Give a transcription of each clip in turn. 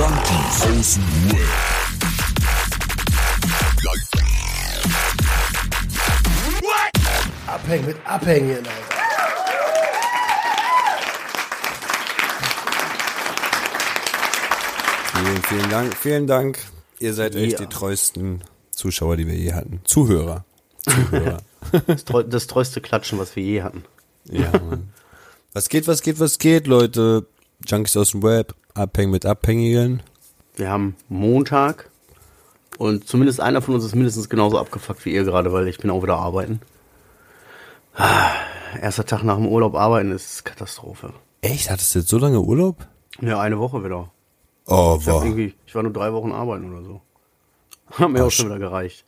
Junkies aus dem Web. Abhängen mit Abhängen, Alter. Vielen, vielen Dank, vielen Dank. Ihr seid echt Ja. die treuesten Zuschauer, die wir je hatten. Zuhörer. Zuhörer. Das, treu, das treueste Klatschen, was wir je hatten. ja, Mann. Was geht, was geht, was geht, Leute? Junkies aus dem Web, abhängen mit Abhängigen. Wir haben Montag und zumindest einer von uns ist mindestens genauso abgefuckt wie ihr gerade, weil ich bin auch wieder arbeiten. Ah, Erster Tag nach dem Urlaub arbeiten ist Katastrophe. Echt? Hattest du jetzt so lange Urlaub? Ja, eine Woche wieder. Oh, Ich, boah. ich war nur drei Wochen arbeiten oder so. Hat mir auch schon wieder gereicht.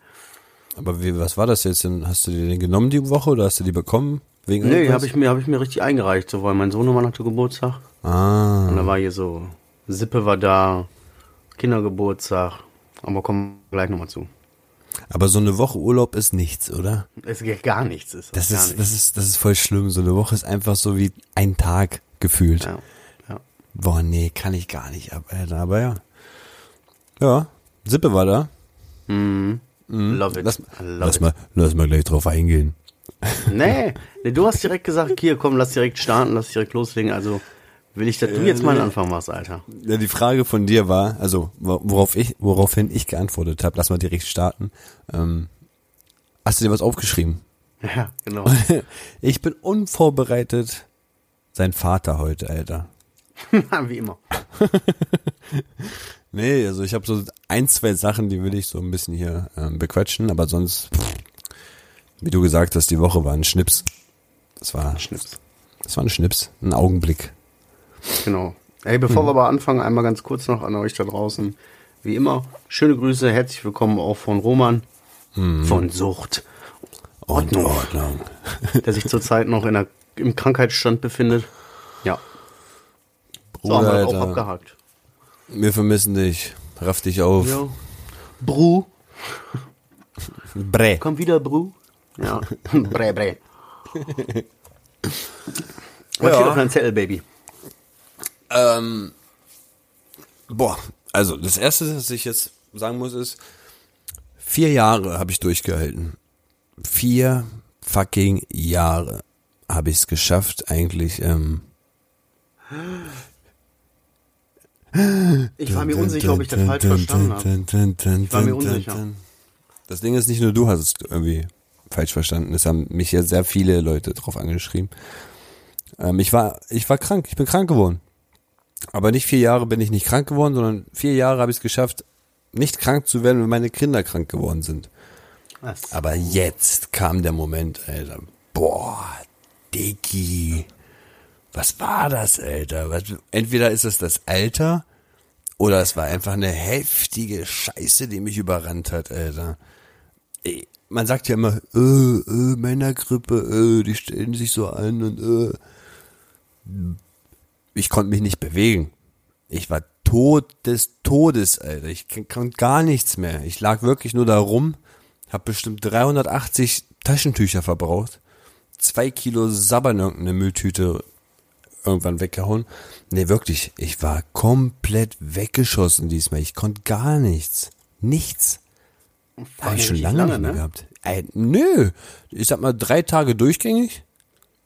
Aber wie, was war das jetzt denn? Hast du dir den genommen die Woche oder hast du die bekommen? Wegen Nee, habe ich mir, hab ich mir richtig eingereicht, so, weil mein Sohnemann hatte Geburtstag. Ah. Und da war hier so, Sippe war da, Kindergeburtstag. Aber kommen wir gleich nochmal zu. Aber so eine Woche Urlaub ist nichts, oder? Es geht gar nichts. Ist Das ist, nichts. das ist, das ist voll schlimm. So eine Woche ist einfach so wie ein Tag gefühlt. ja, ja. Boah, nee, kann ich gar nicht ab, Alter. Aber ja. Ja, Sippe war da. Love it. Lass, love lass it. mal, lass mal gleich drauf eingehen. Nee, nee, du hast direkt gesagt, hier, komm, lass direkt starten, lass direkt loslegen. Also will ich, dass du jetzt mal einen Anfang machst, Alter. Ja, die Frage von dir war, also wo- worauf ich, woraufhin ich geantwortet habe, lass mal direkt starten. Ähm, hast du dir was aufgeschrieben? Ja, genau. Ich bin unvorbereitet. Sein Vater heute, Alter. Wie immer. Nee, also ich habe so ein, zwei Sachen, die will ich so ein bisschen hier ähm, bequatschen, aber sonst, pff, wie du gesagt hast, die Woche war ein Schnips. Das war, Schnips. das war ein Schnips, ein Augenblick. Genau. Ey, bevor wir aber anfangen, einmal ganz kurz noch an euch da draußen. Wie immer, schöne Grüße, herzlich willkommen auch von Roman von Sucht, Ordnung. Ordnung. der sich zurzeit noch in der, im Krankheitsstand befindet. Ja, so haben Bruder, wir auch Alter, abgehakt. wir vermissen dich. Raff dich auf. Ja. Bru, Bre. komm wieder, Bru. Ja, bre, bre. Was steht auf deinem Zettel, Baby? Ähm, boah, also das erste, was ich jetzt sagen muss, ist, vier Jahre habe ich durchgehalten. Vier fucking Jahre habe ich es geschafft, eigentlich. Ähm, Ich war mir unsicher, ob ich das falsch verstanden habe. Ich war mir unsicher. Das Ding ist, nicht nur du hast es irgendwie falsch verstanden. Es haben mich ja sehr viele Leute drauf angeschrieben. Ähm, ich war, ich war krank. Ich bin krank geworden. Aber nicht vier Jahre bin ich nicht krank geworden, sondern vier Jahre habe ich es geschafft, nicht krank zu werden, wenn meine Kinder krank geworden sind. Was? Aber jetzt kam der Moment, Alter. Boah, Diggi. Was war das, Alter? Was, entweder ist es das Alter oder es war einfach eine heftige Scheiße, die mich überrannt hat, Alter. Ey, man sagt ja immer, äh, äh, Männergrippe, äh, die stellen sich so an und äh. Ich konnte mich nicht bewegen. Ich war tot des Todes, Alter. Ich konnte gar nichts mehr. Ich lag wirklich nur da rum, hab bestimmt 380 Taschentücher verbraucht, zwei Kilo Sabber in irgendeine Mülltüte irgendwann weggehauen. Nee, wirklich, ich war komplett weggeschossen diesmal. Ich konnte gar nichts. Nichts. Habe ich schon lange, lange, nicht mehr ne? gehabt. Ey, nö. Ich sag mal, drei Tage durchgängig.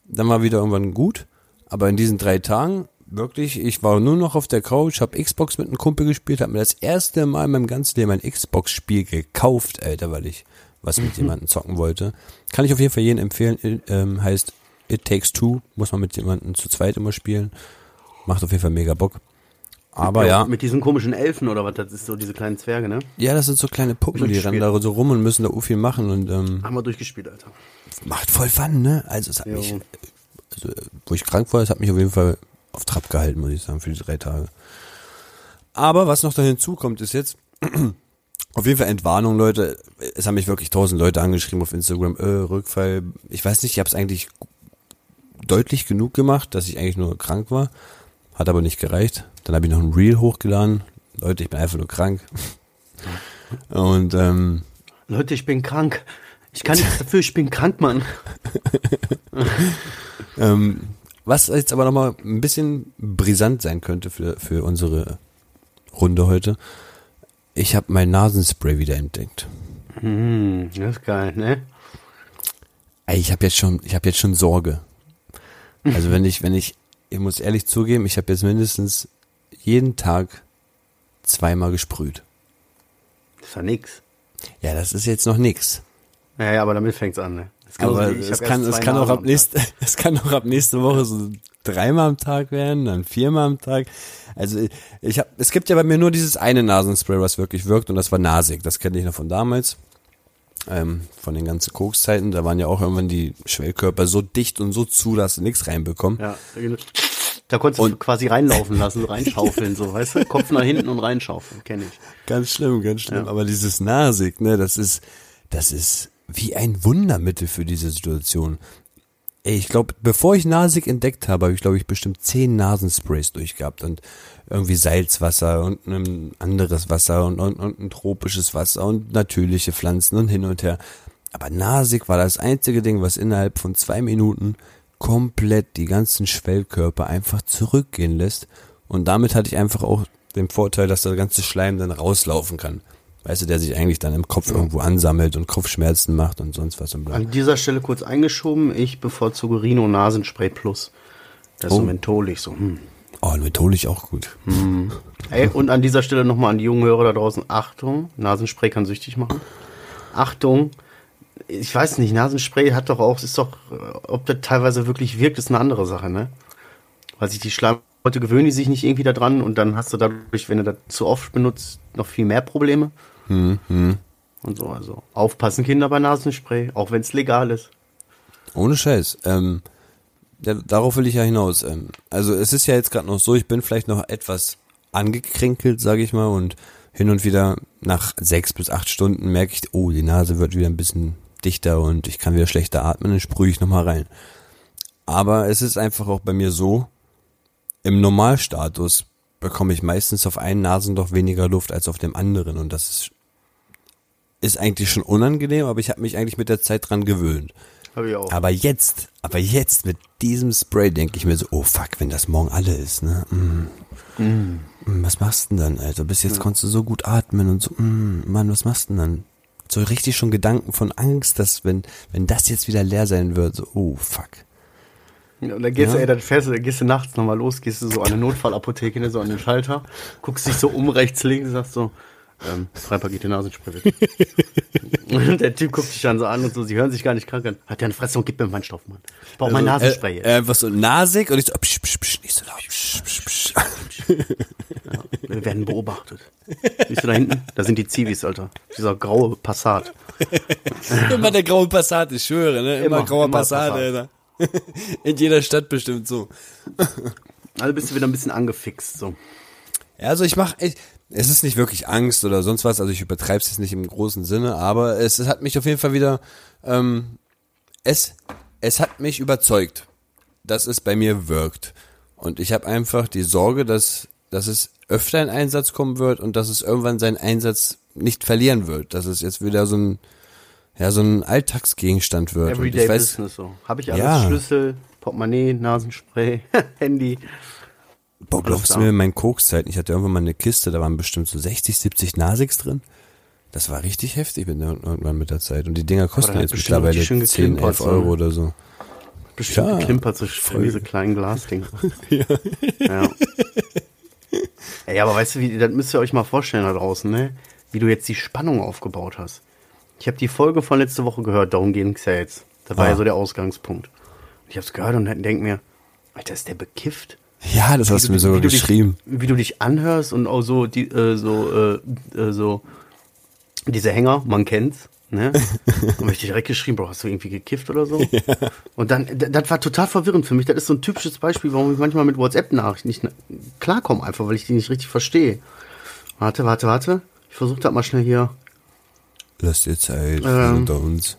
Dann war wieder irgendwann gut. Aber in diesen drei Tagen, wirklich, ich war nur noch auf der Couch, hab Xbox mit einem Kumpel gespielt, hab mir das erste Mal in meinem ganzen Leben ein Xbox-Spiel gekauft, Alter, weil ich was mit jemandem zocken wollte. Kann ich auf jeden Fall jedem empfehlen. Ähm, heißt It Takes Two. Muss man mit jemandem zu zweit immer spielen. Macht auf jeden Fall mega Bock. Aber ja, Mit diesen komischen Elfen oder was, das ist so diese kleinen Zwerge, ne? ja, das sind so kleine Puppen, die rennen da so rum und müssen da viel machen und ähm, Haben wir durchgespielt, Alter. macht voll Fun, ne? Also es hat Jo. mich, also, wo ich krank war, es hat mich auf jeden Fall auf Trab gehalten, muss ich sagen, für die drei Tage. Aber was noch da hinzukommt, ist jetzt, auf jeden Fall Entwarnung, Leute. Es haben mich wirklich tausend Leute angeschrieben auf Instagram, äh, Rückfall. Ich weiß nicht, ich habe es eigentlich deutlich genug gemacht, dass ich eigentlich nur krank war. Hat aber nicht gereicht. Dann habe ich noch ein Reel hochgeladen. Leute, ich bin einfach nur krank. Und ähm, Leute, ich bin krank. Ich kann nichts dafür, ich bin krank, Mann. Ähm, was jetzt aber nochmal ein bisschen brisant sein könnte für, für unsere Runde heute. Ich habe mein Nasenspray wieder entdeckt. Hm, das ist geil, ne? Ey, ich habe jetzt schon, ich habe jetzt schon Sorge. Also wenn ich, wenn ich, ich muss ehrlich zugeben, ich habe jetzt mindestens jeden Tag zweimal gesprüht. Das ja nix. Ja, das ist jetzt noch nix. Ja, ja, aber damit fängt's an, ne? Aber wie ich. Ich es kann, es kann auch ab nächste, es kann auch ab nächste Woche so dreimal am Tag werden, dann viermal am Tag. Also ich habe, es gibt ja bei mir nur dieses eine Nasenspray, was wirklich wirkt und das war Nasig. Das kenne ich noch von damals, ähm, von den ganzen Kokszeiten. Da waren ja auch irgendwann die Schwellkörper so dicht und so zu, dass du nichts reinbekommen. Ja, genau. da konntest du Und- quasi reinlaufen lassen, reinschaufeln, so, weißt du? Kopf nach hinten und reinschaufeln, kenne ich. Ganz schlimm, ganz schlimm. Ja. Aber dieses Nasig, ne, das ist, das ist wie ein Wundermittel für diese Situation. Ey, ich glaube, bevor ich Nasig entdeckt habe, habe ich, glaube ich, bestimmt zehn Nasensprays durchgehabt und irgendwie Salzwasser und ein anderes Wasser und, und, und ein tropisches Wasser und natürliche Pflanzen und hin und her. Aber Nasig war das einzige Ding, was innerhalb von zwei Minuten komplett die ganzen Schwellkörper einfach zurückgehen lässt. Und damit hatte ich einfach auch den Vorteil, dass der ganze Schleim dann rauslaufen kann. Weißt du, der sich eigentlich dann im Kopf irgendwo ansammelt und Kopfschmerzen macht und sonst was und bla. An dieser Stelle kurz eingeschoben, ich bevorzuge Rhino Nasenspray Plus. Das ist so Oh. mentholig, so, hm. Oh, mentholig auch gut. Ey, und an dieser Stelle nochmal an die jungen Hörer da draußen, Achtung, Nasenspray kann süchtig machen. Achtung, ich weiß nicht, Nasenspray hat doch auch, ist doch, äh, ob das teilweise wirklich wirkt, ist eine andere Sache, ne? Weil sich die Schleimhäute gewöhnen die sich nicht irgendwie da dran und dann hast du dadurch, wenn du das zu oft benutzt, noch viel mehr Probleme. Hm, Und so, also aufpassen Kinder bei Nasenspray, auch wenn es legal ist. Ohne Scheiß. Ähm, ja, darauf will ich ja hinaus. Ähm, also es ist ja jetzt gerade noch so, ich bin vielleicht noch etwas angekränkelt, sage ich mal, und hin und wieder nach sechs bis acht Stunden merke ich, oh, die Nase wird wieder ein bisschen dichter und ich kann wieder schlechter atmen, dann sprühe ich nochmal rein. Aber es ist einfach auch bei mir so, im Normalstatus bekomme ich meistens auf einen Nasenloch weniger Luft als auf dem anderen und das ist, ist eigentlich schon unangenehm, aber ich habe mich eigentlich mit der Zeit dran gewöhnt. Habe ich auch. Aber jetzt, aber jetzt mit diesem Spray denke ich mir so, oh fuck, wenn das morgen alle ist, ne? Mm. Mm, Was machst du denn dann, Alter? Bis jetzt konntest du so gut atmen und so, mm, Mann, was machst du denn dann? So richtig schon Gedanken von Angst, dass wenn, wenn das jetzt wieder leer sein wird, so, oh fuck. Ja, und dann gehst du, Ja. ey, dann fährst du, dann gehst du nachts nochmal los, gehst du so an eine Notfallapotheke, ne, so an den Schalter, guckst dich so um, rechts, links, sagst so, ähm, drei Pakete Nasenspray und der Typ guckt dich dann so an und so, sie hören sich gar nicht krank an. Hat der eine Fresse und gib mir meinen Stoff, Mann. Ich brauch mein Nasenspray äh, jetzt. äh, einfach so nasig und ich so, psch, psch, psch, nicht so laut. Psch, psch, psch. Wir werden beobachtet. Siehst du da hinten? Da sind die Zivis, Alter. Dieser graue Passat. Immer der graue Passat, ich schwöre, ne? Immer, Immer, grauer immer Passat, Passat. Alter. In jeder Stadt bestimmt so. Also bist du wieder ein bisschen angefixt, so. Ja, also ich mache, es ist nicht wirklich Angst oder sonst was, also ich übertreibe es jetzt nicht im großen Sinne, aber es, es hat mich auf jeden Fall wieder, ähm, es, es hat mich überzeugt, dass es bei mir wirkt. Und ich habe einfach die Sorge, dass, dass es öfter in Einsatz kommen wird und dass es irgendwann seinen Einsatz nicht verlieren wird, dass es jetzt wieder so ein, ja, so ein Alltagsgegenstand wird. Everyday ich weiß, Business, so. Habe ich alles? Ja. Schlüssel, Portemonnaie, Nasenspray, Handy. Boah, glaubst du mir, in meinen Kokszeiten, ich hatte irgendwann mal eine Kiste, da waren bestimmt so 60, 70 Nasigs drin. Das war richtig heftig mit, irgendwann mit der Zeit. Und die Dinger kosten jetzt bestimmt mittlerweile richtig schön 10, geklimpert, 11 so, Euro oder so. Bestimmt Ja, geklimpert, so voll. diese kleinen Glasdinger. ja. Ey, aber weißt du, wie, das müsst ihr euch mal vorstellen da draußen, ne? Wie du jetzt die Spannung aufgebaut hast. Ich habe die Folge von letzte Woche gehört, darum ging's ja jetzt. Das war Ah. ja so der Ausgangspunkt. Und ich hab's gehört und denk mir, Alter, ist der bekifft? Ja, das hast du mir sogar wie geschrieben. Dich, wie du dich anhörst und auch so, die, äh, so, äh, äh, so, diese Hänger, man kennt's, ne? Und ich dir direkt geschrieben, Bro, hast du irgendwie gekifft oder so? Und dann, das war total verwirrend für mich. Das ist so ein typisches Beispiel, warum ich manchmal mit WhatsApp-Nachrichten nicht na- klarkomme, einfach, weil ich die nicht richtig verstehe. Warte, warte, warte. Ich versuche das mal schnell hier. Lass dir Zeit, Ähm. unter uns.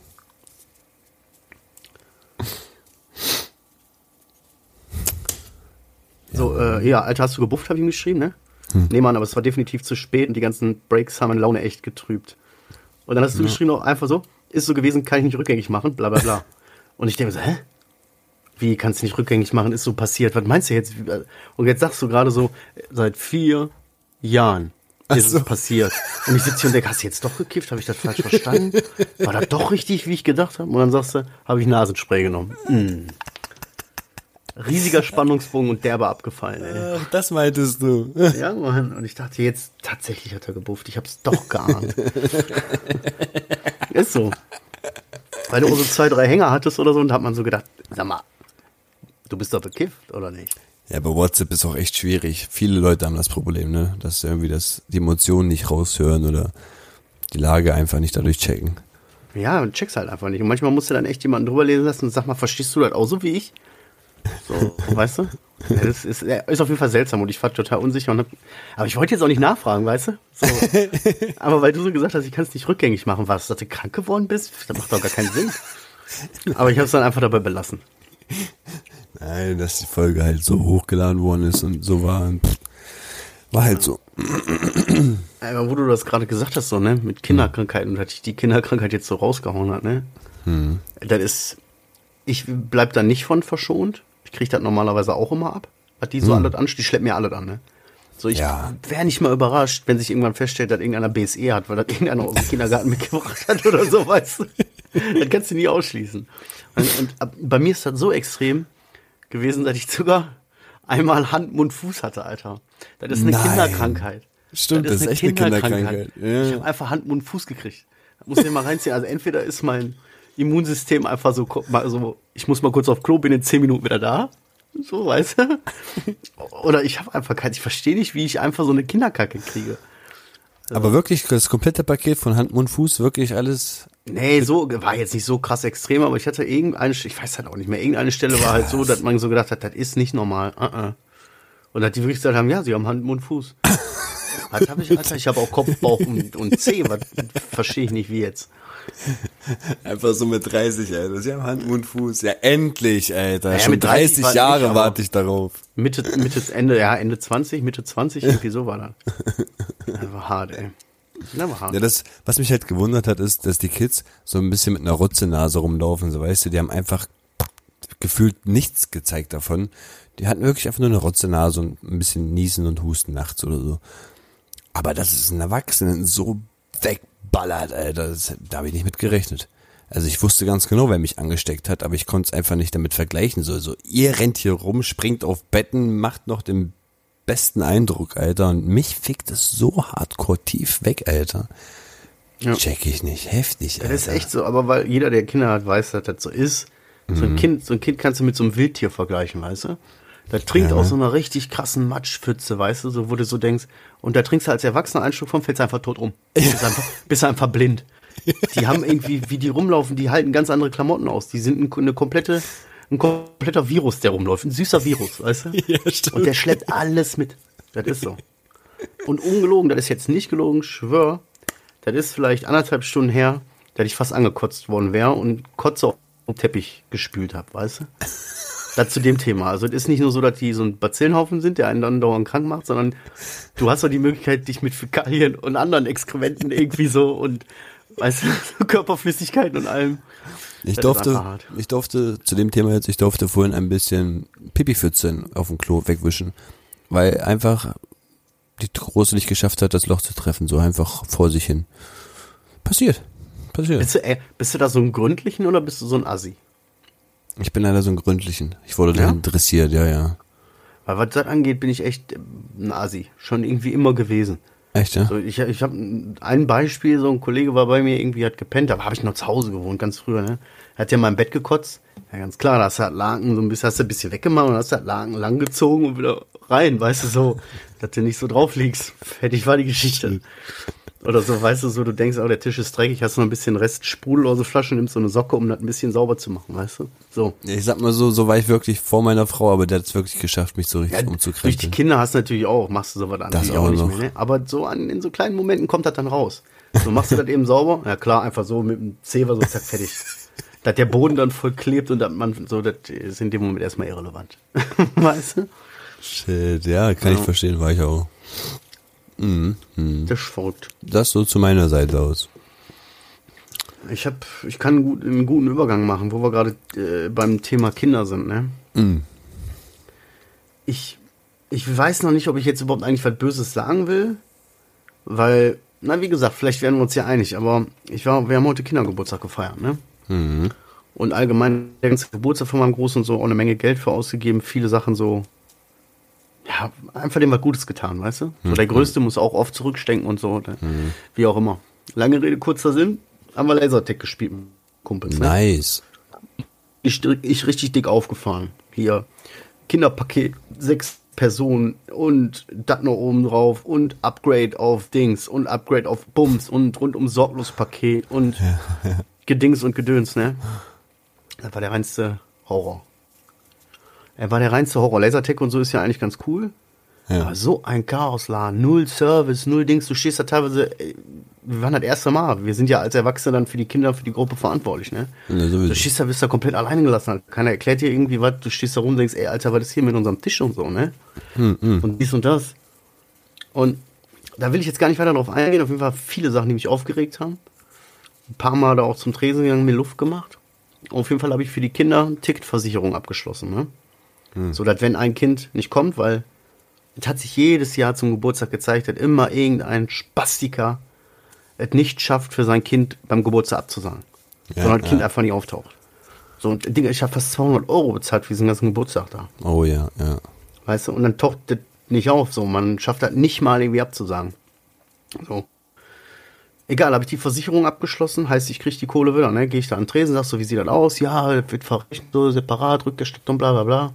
So, äh, ja, Alter, hast du gebufft, habe ich ihm geschrieben, ne? Hm. Nee, Mann, aber es war definitiv zu spät und die ganzen Breaks haben meine Laune echt getrübt. Und dann hast du geschrieben auch einfach so, ist so gewesen, kann ich nicht rückgängig machen, bla bla bla. und ich denke so, hä? Wie kannst du nicht rückgängig machen? Ist so passiert. Was meinst du jetzt? Und jetzt sagst du gerade so, seit vier, Jahren ist so. es passiert. Und ich sitze hier und denke, hast du jetzt doch gekifft? Habe ich das falsch verstanden? War das doch richtig, wie ich gedacht habe? Und dann sagst du, habe ich Nasenspray genommen. Mm. Riesiger Spannungsbogen und derbe abgefallen, ey. Das meintest du. Ja, Mann. Und ich dachte, jetzt tatsächlich hat er gebufft. Ich hab's doch geahnt. Ist so. Weil du so zwei, drei Hänger hattest oder so und da hat man so gedacht, sag mal, du bist doch bekifft, oder nicht? Ja, aber WhatsApp ist auch echt schwierig. Viele Leute haben das Problem, ne? Dass sie irgendwie das, die Emotionen nicht raushören oder die Lage einfach nicht dadurch checken. Ja, und check's halt einfach nicht. Und manchmal musst du dann echt jemanden drüber lesen lassen und sag mal, verstehst du das auch so wie ich? So, weißt du? Ja, das ist, ist auf jeden Fall seltsam und ich war total unsicher. Und hab, aber ich wollte jetzt auch nicht nachfragen, weißt du? So. aber weil du so gesagt hast, ich kann es nicht rückgängig machen, was, dass du krank geworden bist? Das macht doch gar keinen Sinn. Aber ich habe es dann einfach dabei belassen. Nein, dass die Folge halt so hochgeladen worden ist und so war. Pff, war halt so. Aber wo du das gerade gesagt hast, so, ne, mit Kinderkrankheiten, dass ich die Kinderkrankheit jetzt so rausgehauen hat, ne? Das ist, ich bleib da nicht von verschont. Ich krieg das normalerweise auch immer ab. Was die so alles an, die schleppen mir alles an, ne? So, ich Ja. wäre nicht mal überrascht, wenn sich irgendwann feststellt, dass irgendeiner BSE hat, weil das irgendeiner aus dem Kindergarten mitgebracht hat oder so, weißt du? Das kannst du nie ausschließen. Und, und bei mir ist das so extrem gewesen, dass ich sogar einmal Hand, Mund, Fuß hatte, Alter. Das ist eine Nein. Kinderkrankheit. Stimmt, das ist echt eine Kinderkrankheit. Ja. Ich habe einfach Hand, Mund, Fuß gekriegt. Muss ich mal reinziehen. Also entweder ist mein Immunsystem einfach so, so ich muss mal kurz auf Klo, bin in zehn Minuten wieder da. So, weißt du? Oder ich habe einfach kein, ich verstehe nicht, wie ich einfach so eine Kinderkacke kriege. Aber wirklich, das komplette Paket von Hand, Mund, Fuß, wirklich alles. Nee, so war jetzt nicht so krass extrem, aber ich hatte irgendeine, ich weiß halt auch nicht mehr, irgendeine Stelle war halt so, dass man so gedacht hat, das ist nicht normal. Uh -uh. Und dass die wirklich gesagt haben, ja, sie haben Hand, Mund, Fuß. Was hab ich, Alter, ich habe auch Kopf, Bauch und, und Zeh, was verstehe ich nicht wie jetzt. Einfach so mit 30, Alter. Sie haben Hand, Mund, Fuß. Ja, endlich, Alter. Ja, Schon mit 30 30 war Jahre warte ich darauf. Mitte, Mitte, Ende, ja, Ende 20, Mitte 20, irgendwie so war das. Das war hart, ey. Das war hart. Ja, das, was mich halt gewundert hat, ist, dass die Kids so ein bisschen mit einer Rotzenase rumlaufen, so weißt du, die haben einfach gefühlt nichts gezeigt davon. Die hatten wirklich einfach nur eine Rotzenase und ein bisschen Niesen und Husten nachts oder so. Aber dass es einen Erwachsenen so wegballert, Alter, das, da habe ich nicht mit gerechnet. Also ich wusste ganz genau, wer mich angesteckt hat, aber ich konnte es einfach nicht damit vergleichen. So, so, ihr rennt hier rum, springt auf Betten, macht noch den besten Eindruck, Alter. Und mich fickt es so hardcore tief weg, Alter. Ja. Check ich nicht. Heftig, Alter. Das ist echt so, aber weil jeder, der Kinder hat, weiß, dass das so ist. So ein Kind, so ein Kind kannst du mit so einem Wildtier vergleichen, weißt du? Da trinkt Ja, aus ne? so einer richtig krassen Matschpfütze, weißt du, so wo du so denkst, und da trinkst du als Erwachsener einen Schluck von, fällst einfach tot um. Bist einfach, bist einfach blind. Die haben irgendwie, wie die rumlaufen, die halten ganz andere Klamotten aus. Die sind ein, eine komplette, ein kompletter Virus, der rumläuft. Ein süßer Virus, weißt du? Ja, stimmt. Und der schleppt alles mit. Das ist so. Und ungelogen, das ist jetzt nicht gelogen, schwör, das ist vielleicht anderthalb Stunden her, dass ich fast angekotzt worden wäre und Kotze auf den Teppich gespült habe, weißt du? Das zu dem Thema. Also es ist nicht nur so, dass die so ein Bazillenhaufen sind, der einen dann dauernd krank macht, sondern du hast doch die Möglichkeit, dich mit Fäkalien und anderen Exkrementen irgendwie so und weißt du, Körperflüssigkeiten und allem. Ich Das durfte, ich durfte zu dem Thema jetzt, ich durfte vorhin ein bisschen Pipi-Pfützen auf dem Klo wegwischen, weil einfach die Große nicht geschafft hat, das Loch zu treffen, so einfach vor sich hin. Passiert. Passiert. Bist du, äh, bist du da so ein Gründlichen oder bist du so ein Assi? Ich bin leider so ein Gründlichen. Ich wurde Ja? dahin dressiert, ja, ja. Weil was das angeht, bin ich echt äh, ein Assi. Schon irgendwie immer gewesen. Echt, ja? So, ich ich habe ein Beispiel, so ein Kollege war bei mir, irgendwie hat gepennt, da habe ich noch zu Hause gewohnt, ganz früher, ne? Er hat ja im Bett gekotzt. Ja, ganz klar, da hast du halt Laken so ein bisschen, hast du ein bisschen weggemacht und hast halt Laken langgezogen und wieder rein, weißt du, so, dass du nicht so drauf liegst. Fertig war die Geschichte. Oder so, weißt du, so, du denkst, oh, der Tisch ist dreckig, hast noch ein bisschen Rest Sprudel aus der Flasche, nimmst so eine Socke, um das ein bisschen sauber zu machen, weißt du? So. Ich sag mal so, so war ich wirklich vor meiner Frau, aber der hat es wirklich geschafft, mich so richtig Ja, durch die. Kinder hast du natürlich auch, machst du sowas natürlich auch auch nicht noch. mehr, ne? Aber so an, in so kleinen Momenten kommt das dann raus. So machst du das eben sauber, ja klar, einfach so mit dem Zewa so zack, fertig. dass der Boden dann voll klebt und man so, das ist in dem Moment erstmal irrelevant. weißt du? Shit, ja, kann ich verstehen, war ich auch. Das ist verrückt. Das so zu meiner Seite aus. Ich hab, ich kann gut, einen guten Übergang machen, wo wir gerade äh, beim Thema Kinder sind, ne? Mm. Ich ich weiß noch nicht, ob ich jetzt überhaupt eigentlich was Böses sagen will, weil, na, wie gesagt, vielleicht werden wir uns ja einig, aber ich war, wir haben heute Kindergeburtstag gefeiert, ne? Mhm. Und allgemein der ganze Geburtstag von meinem Großen und so auch eine Menge Geld für ausgegeben, viele Sachen so, ja, einfach dem was Gutes getan, weißt du? So der Größte muss auch oft zurückstecken und so, oder wie auch immer. Lange Rede, kurzer Sinn, haben wir Lasertag gespielt mit Kumpels, ne? Nice. ich, ich richtig dick aufgefahren. Hier, Kinderpaket, sechs Personen und das noch oben drauf und Upgrade auf Dings und Upgrade auf Bums und rundum sorglos Paket und Gedings und Gedöns, ne? Das war der reinste Horror. Er war der reinste Horror. Lasertech und so ist ja eigentlich ganz cool. Ja. Aber so ein Chaosladen, null Service, null Dings. Du stehst da teilweise, ey, wir waren das erste Mal. Wir sind ja als Erwachsene dann für die Kinder, für die Gruppe verantwortlich, ne? Ja. Du stehst da, bist da komplett alleine gelassen. Halt. Keiner erklärt dir irgendwie was. Du stehst da rum und denkst, ey, Alter, was ist hier mit unserem Tisch und so, ne? Und dies und das. Und da will ich jetzt gar nicht weiter drauf eingehen. Auf jeden Fall viele Sachen, die mich aufgeregt haben. Ein paar Mal da auch zum Tresen gegangen, mir Luft gemacht. Auf jeden Fall habe ich für die Kinder Ticketversicherung abgeschlossen, ne? So, dass wenn ein Kind nicht kommt, weil es hat sich jedes Jahr zum Geburtstag gezeigt, dass immer irgendein Spastiker es nicht schafft, für sein Kind beim Geburtstag abzusagen. Ja, sondern das Kind ja. einfach nicht auftaucht. So, und Digga, ich habe fast 200 Euro bezahlt für diesen ganzen Geburtstag da. Oh ja, ja. Weißt du, und dann taucht das nicht auf, so. Man schafft das nicht mal irgendwie abzusagen. So. Egal, habe ich die Versicherung abgeschlossen, heißt, ich krieg die Kohle wieder, ne? Gehe ich da an den Tresen, sag so, wie sieht das aus? Ja, das wird verrechnet, so separat, rückgestattet und bla bla bla.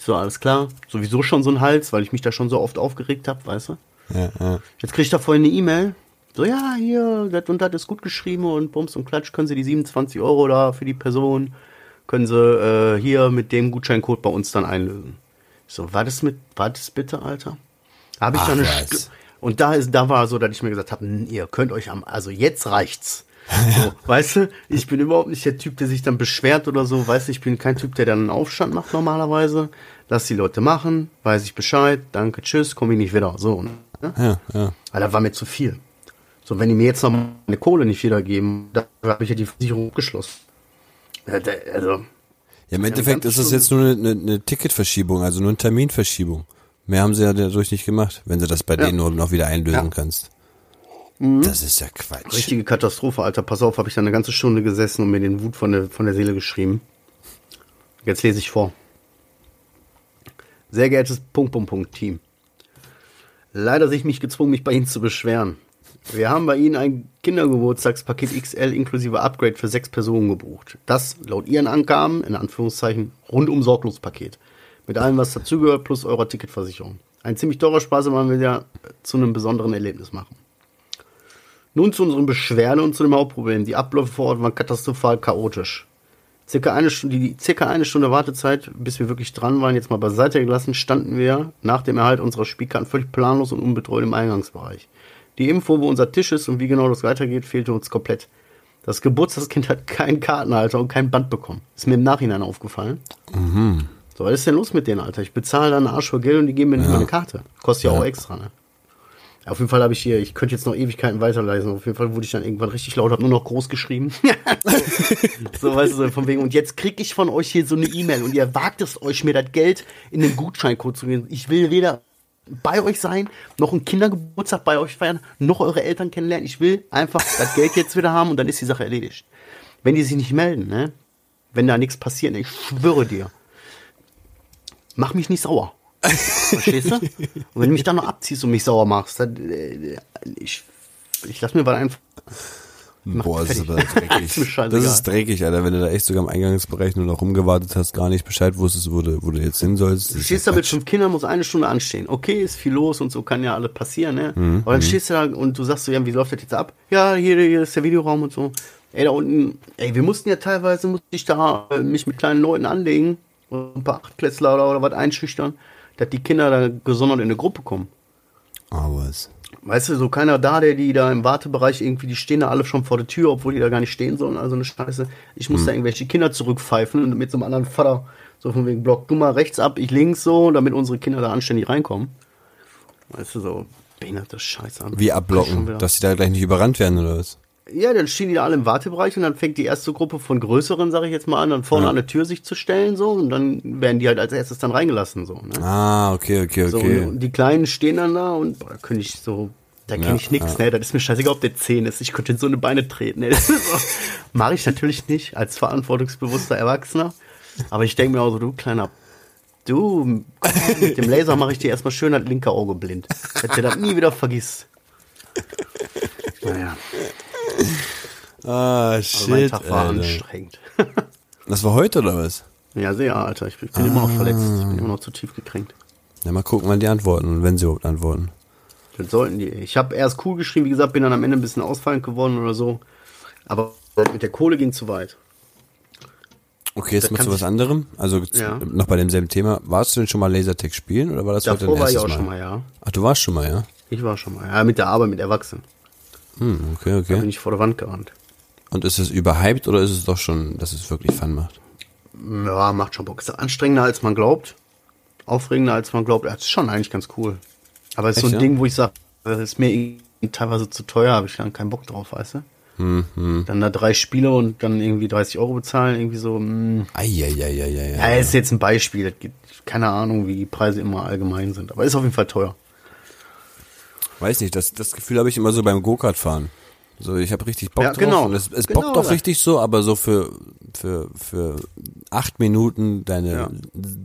Ich so, alles klar. Sowieso schon so ein Hals, weil ich mich da schon so oft aufgeregt habe, weißt du? Ja, ja. Jetzt krieg ich da vorhin eine E-Mail. So, ja, hier, das und das ist gut geschrieben und Bums und Klatsch, können Sie die 27 Euro da für die Person, können Sie äh, hier mit dem Gutscheincode bei uns dann einlösen. Ich so, war das mit, war das bitte, Alter? Habe ich Ach, da eine. Stu- Und da ist, da war so, dass ich mir gesagt habe, ihr könnt euch am, also jetzt reicht's. So, weißt du, ich bin überhaupt nicht der Typ, der sich dann beschwert oder so. Weißt du, ich bin kein Typ, der dann einen Aufstand macht normalerweise. Lass die Leute machen, weiß ich Bescheid, danke, tschüss, komme ich nicht wieder. So, ne? Ja, ja. Weil das war mir zu viel. So, wenn die mir jetzt noch meine Kohle nicht wiedergeben, dann habe ich ja die Versicherung abgeschlossen. Ja, da- Also, Ja, im Endeffekt ist schön. jetzt nur eine, eine, Ticketverschiebung, also nur eine Terminverschiebung. Mehr haben sie ja dadurch nicht gemacht, wenn du das bei Ja. denen nur noch wieder einlösen Ja. Mhm. Das ist ja Quatsch. richtige Katastrophe, Alter. Pass auf, habe ich da eine ganze Stunde gesessen und mir den Wut von der, von der Seele geschrieben. Jetzt lese ich vor. Sehr geehrtes Punkt, Punkt, Punkt, Team. Leider sehe ich mich gezwungen, mich bei Ihnen zu beschweren. Wir haben bei Ihnen ein Kindergeburtstagspaket XL inklusive Upgrade für sechs Personen gebucht. Das, laut Ihren Angaben, in Anführungszeichen, rundum sorglos Paket. Mit allem, was dazugehört, plus eurer Ticketversicherung. Ein ziemlich teurer Spaß, man will ja zu einem besonderen Erlebnis machen. Nun zu unseren Beschwerden und zu dem Hauptproblem. Die Abläufe vor Ort waren katastrophal chaotisch. Circa eine Stunde, die circa eine Stunde Wartezeit, bis wir wirklich dran waren, jetzt mal beiseite gelassen, standen wir nach dem Erhalt unserer Spielkarten völlig planlos und unbetreut im Eingangsbereich. Die Info, wo unser Tisch ist und wie genau das weitergeht, fehlte uns komplett. Das Geburtstagskind hat keinen Kartenhalter und kein Band bekommen. Ist mir im Nachhinein aufgefallen. So, was ist denn los mit denen, Alter? Ich bezahle da einen Arsch für Geld und die geben mir nicht mal eine Karte. Kostet ja, auch extra, ne? Auf jeden Fall habe ich hier, ich könnte jetzt noch Ewigkeiten weiterleisen. Auf jeden Fall wurde ich dann irgendwann richtig laut, habe nur noch groß geschrieben. so, weißt du, von wegen. Und jetzt krieg ich von euch hier so eine E-Mail und ihr wagt es euch, mir das Geld in den Gutscheincode zu geben. Ich will weder bei euch sein, noch einen Kindergeburtstag bei euch feiern, noch eure Eltern kennenlernen. Ich will einfach das Geld jetzt wieder haben und dann ist die Sache erledigt. Wenn die sich nicht melden, ne? Wenn da nichts passiert, ne? ich schwöre dir, mach mich nicht sauer. Verstehst du? Und wenn du mich dann noch abziehst und mich sauer machst, dann, äh, ich, ich lass mir mal einfach. Boah, das ist aber dreckig. Das ist dreckig, Alter, wenn du da echt sogar im Eingangsbereich nur noch rumgewartet hast, gar nicht Bescheid wusstest, wo du, wo du jetzt hin sollst. Du stehst da mit fünf Kindern, muss eine Stunde anstehen. Okay, ist viel los und so kann ja alles passieren, ne? Mhm, Aber dann stehst du da und du sagst so, ja, wie läuft das jetzt ab? Ja, hier, hier ist der Videoraum und so. Ey, da unten, ey, wir mussten ja teilweise, musste ich da äh, mich mit kleinen Leuten anlegen und ein paar Achtklässler oder, oder was einschüchtern, dass die Kinder da gesondert in eine Gruppe kommen. Aber es. Weißt du, so keiner da, der die da im Wartebereich irgendwie, die stehen da alle schon vor der Tür, obwohl die da gar nicht stehen sollen, also eine Scheiße. Ich muss da irgendwelche Kinder zurückpfeifen und mit so einem anderen Vater, so von wegen Block, du mal rechts ab, ich links so, damit unsere Kinder da anständig reinkommen. Weißt du, so behinderte Scheiße. Wie abblocken, dass sie da gleich nicht überrannt werden oder was? Ja, dann stehen die da alle im Wartebereich und dann fängt die erste Gruppe von größeren, sag ich jetzt mal an, dann vorne Ja. an der Tür sich zu stellen so und dann werden die halt als erstes dann reingelassen so. Ne? Ah, okay, okay, So, okay. und die Kleinen stehen dann da und boah, da könnte ich so, da kenne Ja, ich nix, ja. ne? Das ist mir scheißegal, ob der 10 ist. Ich könnte in so eine Beine treten. Ne? Mache ich natürlich nicht als verantwortungsbewusster Erwachsener. Aber ich denke mir auch so, du kleiner, du, mit dem Laser mache ich dir erstmal schön das linke Auge blind. Dass du das nie wieder vergisst. Naja, Ah, also mein shit, Tag war Alter. anstrengend. Das war heute oder was? Ja, sehr, Alter. Ich bin, bin immer noch verletzt. Ich bin immer noch zu tief gekränkt. Ja, mal gucken, wann die antworten und wenn sie überhaupt antworten. Das sollten die. Ich habe erst cool geschrieben, wie gesagt, bin dann am Ende ein bisschen ausfallend geworden oder so. Aber mit der Kohle ging zu weit. Okay, jetzt mal kann zu was anderem. Also Ja. noch bei demselben Thema. Warst du denn schon mal Lasertag spielen oder war das heute Davor dein war ich erstes auch Mal? schon mal, ja. Ach, du warst schon mal, ja? Ich war schon mal. Ja, mit der Arbeit mit Erwachsenen. Hm, okay, Da bin okay. ich vor der Wand gerannt. Und ist es überhyped oder ist es doch schon, dass es wirklich Fun macht? Ja, macht schon Bock. Ist anstrengender, als man glaubt. Aufregender, als man glaubt. Ja, ist schon eigentlich ganz cool. Aber es ist so Echt, ein ja? Ding, wo ich sage, das ist mir irgendwie teilweise zu teuer, habe ich dann keinen Bock drauf, weißt du? Hm, Dann da drei Spiele und dann irgendwie 30 Euro bezahlen, irgendwie so, mh. Eieieiei. Ja, ist jetzt ein Beispiel. Keine Ahnung, wie die Preise immer allgemein sind. Aber ist auf jeden Fall teuer. Weiß nicht, das, das Gefühl habe ich immer so beim Go-Kart fahren. So, ich habe richtig Bock Ja, drauf genau. und es, es Genau bockt doch richtig so, aber so für, für, für acht Minuten deine Ja.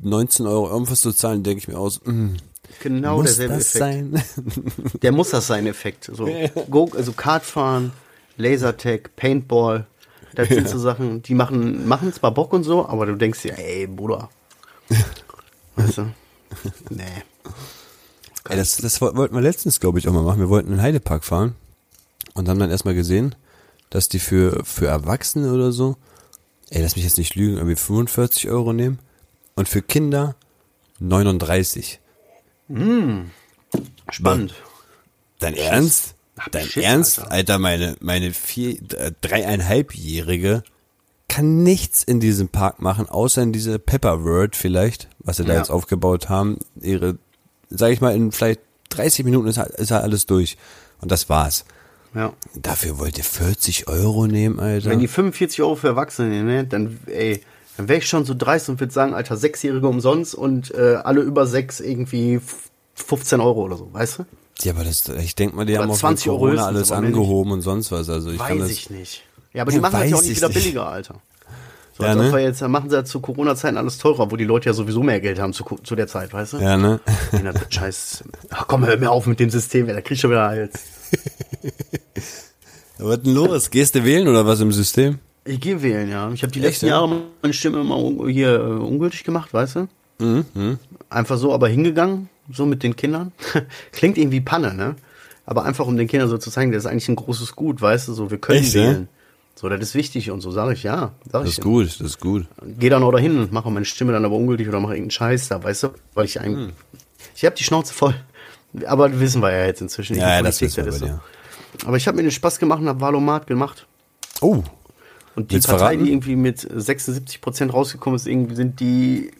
19 Euro irgendwas zu zahlen, denke ich mir aus, mh, Genau muss derselbe das Effekt. sein? Der muss das sein, Effekt. So, Go, also Kartfahren, Lasertag, Paintball. Das sind so Sachen, die machen, machen zwar Bock und so, aber du denkst dir, ey, Bruder. Weißt du? Nee. Ey, das, das woll- wollten wir letztens, glaube ich, auch mal machen. Wir wollten in den Heidepark fahren und haben dann erstmal gesehen, dass die für, für Erwachsene oder so, ey, lass mich jetzt nicht lügen, irgendwie 45 Euro nehmen und für Kinder 39. Spannend. Dein Ernst? Ach, Dein Shit, Ernst? Alter. Alter, meine, meine vier, äh, dreieinhalbjährige kann nichts in diesem Park machen, außer in diese Pepper World vielleicht, was sie da Ja. jetzt aufgebaut haben. Ihre, sag ich mal, in vielleicht 30 Minuten ist, ist halt alles durch. Und das war's. Ja. Dafür wollt ihr 40 Euro nehmen, Alter? Wenn die 45 Euro für Erwachsene nehmen, ne, dann, ey, dann wäre ich schon so dreist und würde sagen, Alter, Sechsjährige umsonst und äh, alle über sechs irgendwie f- 15 Euro oder so, weißt du? ja, aber das, ich denke mal, die Oder haben auch 20 für Euro Corona alles angehoben und sonst was. Also ich Weiß das, ich nicht. Ja, aber die machen das ja auch nicht ich wieder nicht. billiger, Alter. So, Ja, ne? jetzt, machen sie ja zu Corona-Zeiten alles teurer, wo die Leute ja sowieso mehr Geld haben zu, zu der Zeit, weißt du? Ja, ne? Wird Scheiß. Ach komm, hör mir auf mit dem System, da krieg ich schon wieder Hals. Was denn los? Gehst du wählen oder was im System? Ich gehe wählen, ja. Ich habe die Echt, letzten ja? Jahre meine Stimme immer un- hier äh, ungültig gemacht, weißt du? Mhm. Einfach so, aber hingegangen, so mit den Kindern. Klingt irgendwie Panne, ne? Aber einfach um den Kindern so zu zeigen, das ist eigentlich ein großes Gut, weißt du, so, wir können Echt, wählen. So, das ist wichtig und so sage ich, ja, sag Das ist gut, das ist gut. Geh dann auch dahin und mache meine Stimme dann aber ungültig oder mache irgendeinen Scheiß da, weißt du? Weil ich eigentlich, ich habe die Schnauze voll. Aber das wissen wir ja jetzt inzwischen. Hm. Ja, ja, das wissen wir ist bei so. Aber ich habe mir den Spaß gemacht und habe Valomat gemacht. Oh, Und die Willst Partei, verraten? die irgendwie mit 76 Prozent rausgekommen ist, irgendwie sind die,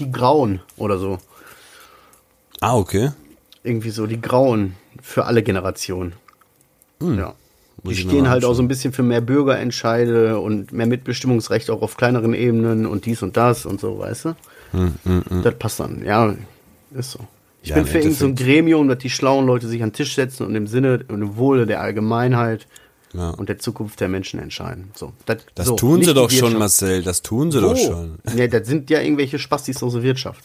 die Grauen oder so. ah, okay. Irgendwie so, die Grauen für alle Generationen. Ja. Hm. Muss Die stehen halt auch so ein bisschen für mehr Bürgerentscheide und mehr Mitbestimmungsrecht auch auf kleineren Ebenen und dies und das und so, weißt du? Das passt dann, ja, ist so. Ich Hm, Ja, bin für irgendein so ein Gremium, dass die schlauen Leute sich an den Tisch setzen und im Sinne und im Wohle der Allgemeinheit Ja. und der Zukunft der Menschen entscheiden. So, das, Das so, tun sie doch schon. Marcel. Das tun sie doch Wo? schon. Ja, das sind ja irgendwelche spastislose Wirtschaft.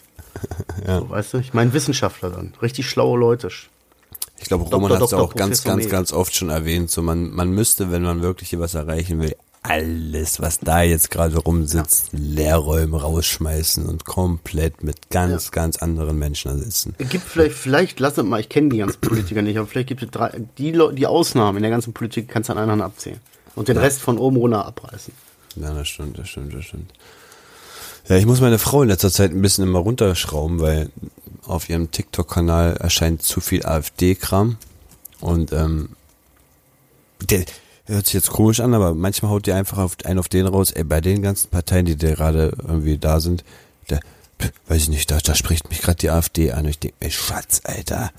So, weißt du, ich meine Wissenschaftler dann. Richtig schlaue Leute. Ich glaube. Roman hat es auch ganz, Professor ganz, Med. ganz oft schon erwähnt. So, man, man müsste, wenn man wirklich hier was erreichen will, alles, was da jetzt gerade rumsitzt, Leerräume rausschmeißen und komplett mit ganz, ganz anderen Menschen ersetzen. Es gibt vielleicht, vielleicht, lass es mal, ich kenne die ganzen Politiker nicht, aber vielleicht gibt es drei, die, die Ausnahmen in der ganzen Politik kannst du an einer Hand abzählen. Und den Rest von oben runter abreißen. Ja, das stimmt, das stimmt, das stimmt. Ja, ich muss meine Frau in letzter Zeit ein bisschen immer runterschrauben, weil auf ihrem TikTok-Kanal erscheint zu viel AfD-Kram. Und ähm, der hört sich jetzt komisch an, aber manchmal haut die einfach auf, einen auf den raus, ey, bei den ganzen Parteien, die da gerade irgendwie da sind, pf, weiß ich nicht, da, da spricht mich gerade die AfD an. Und ich denke, ey, Schatz, Alter,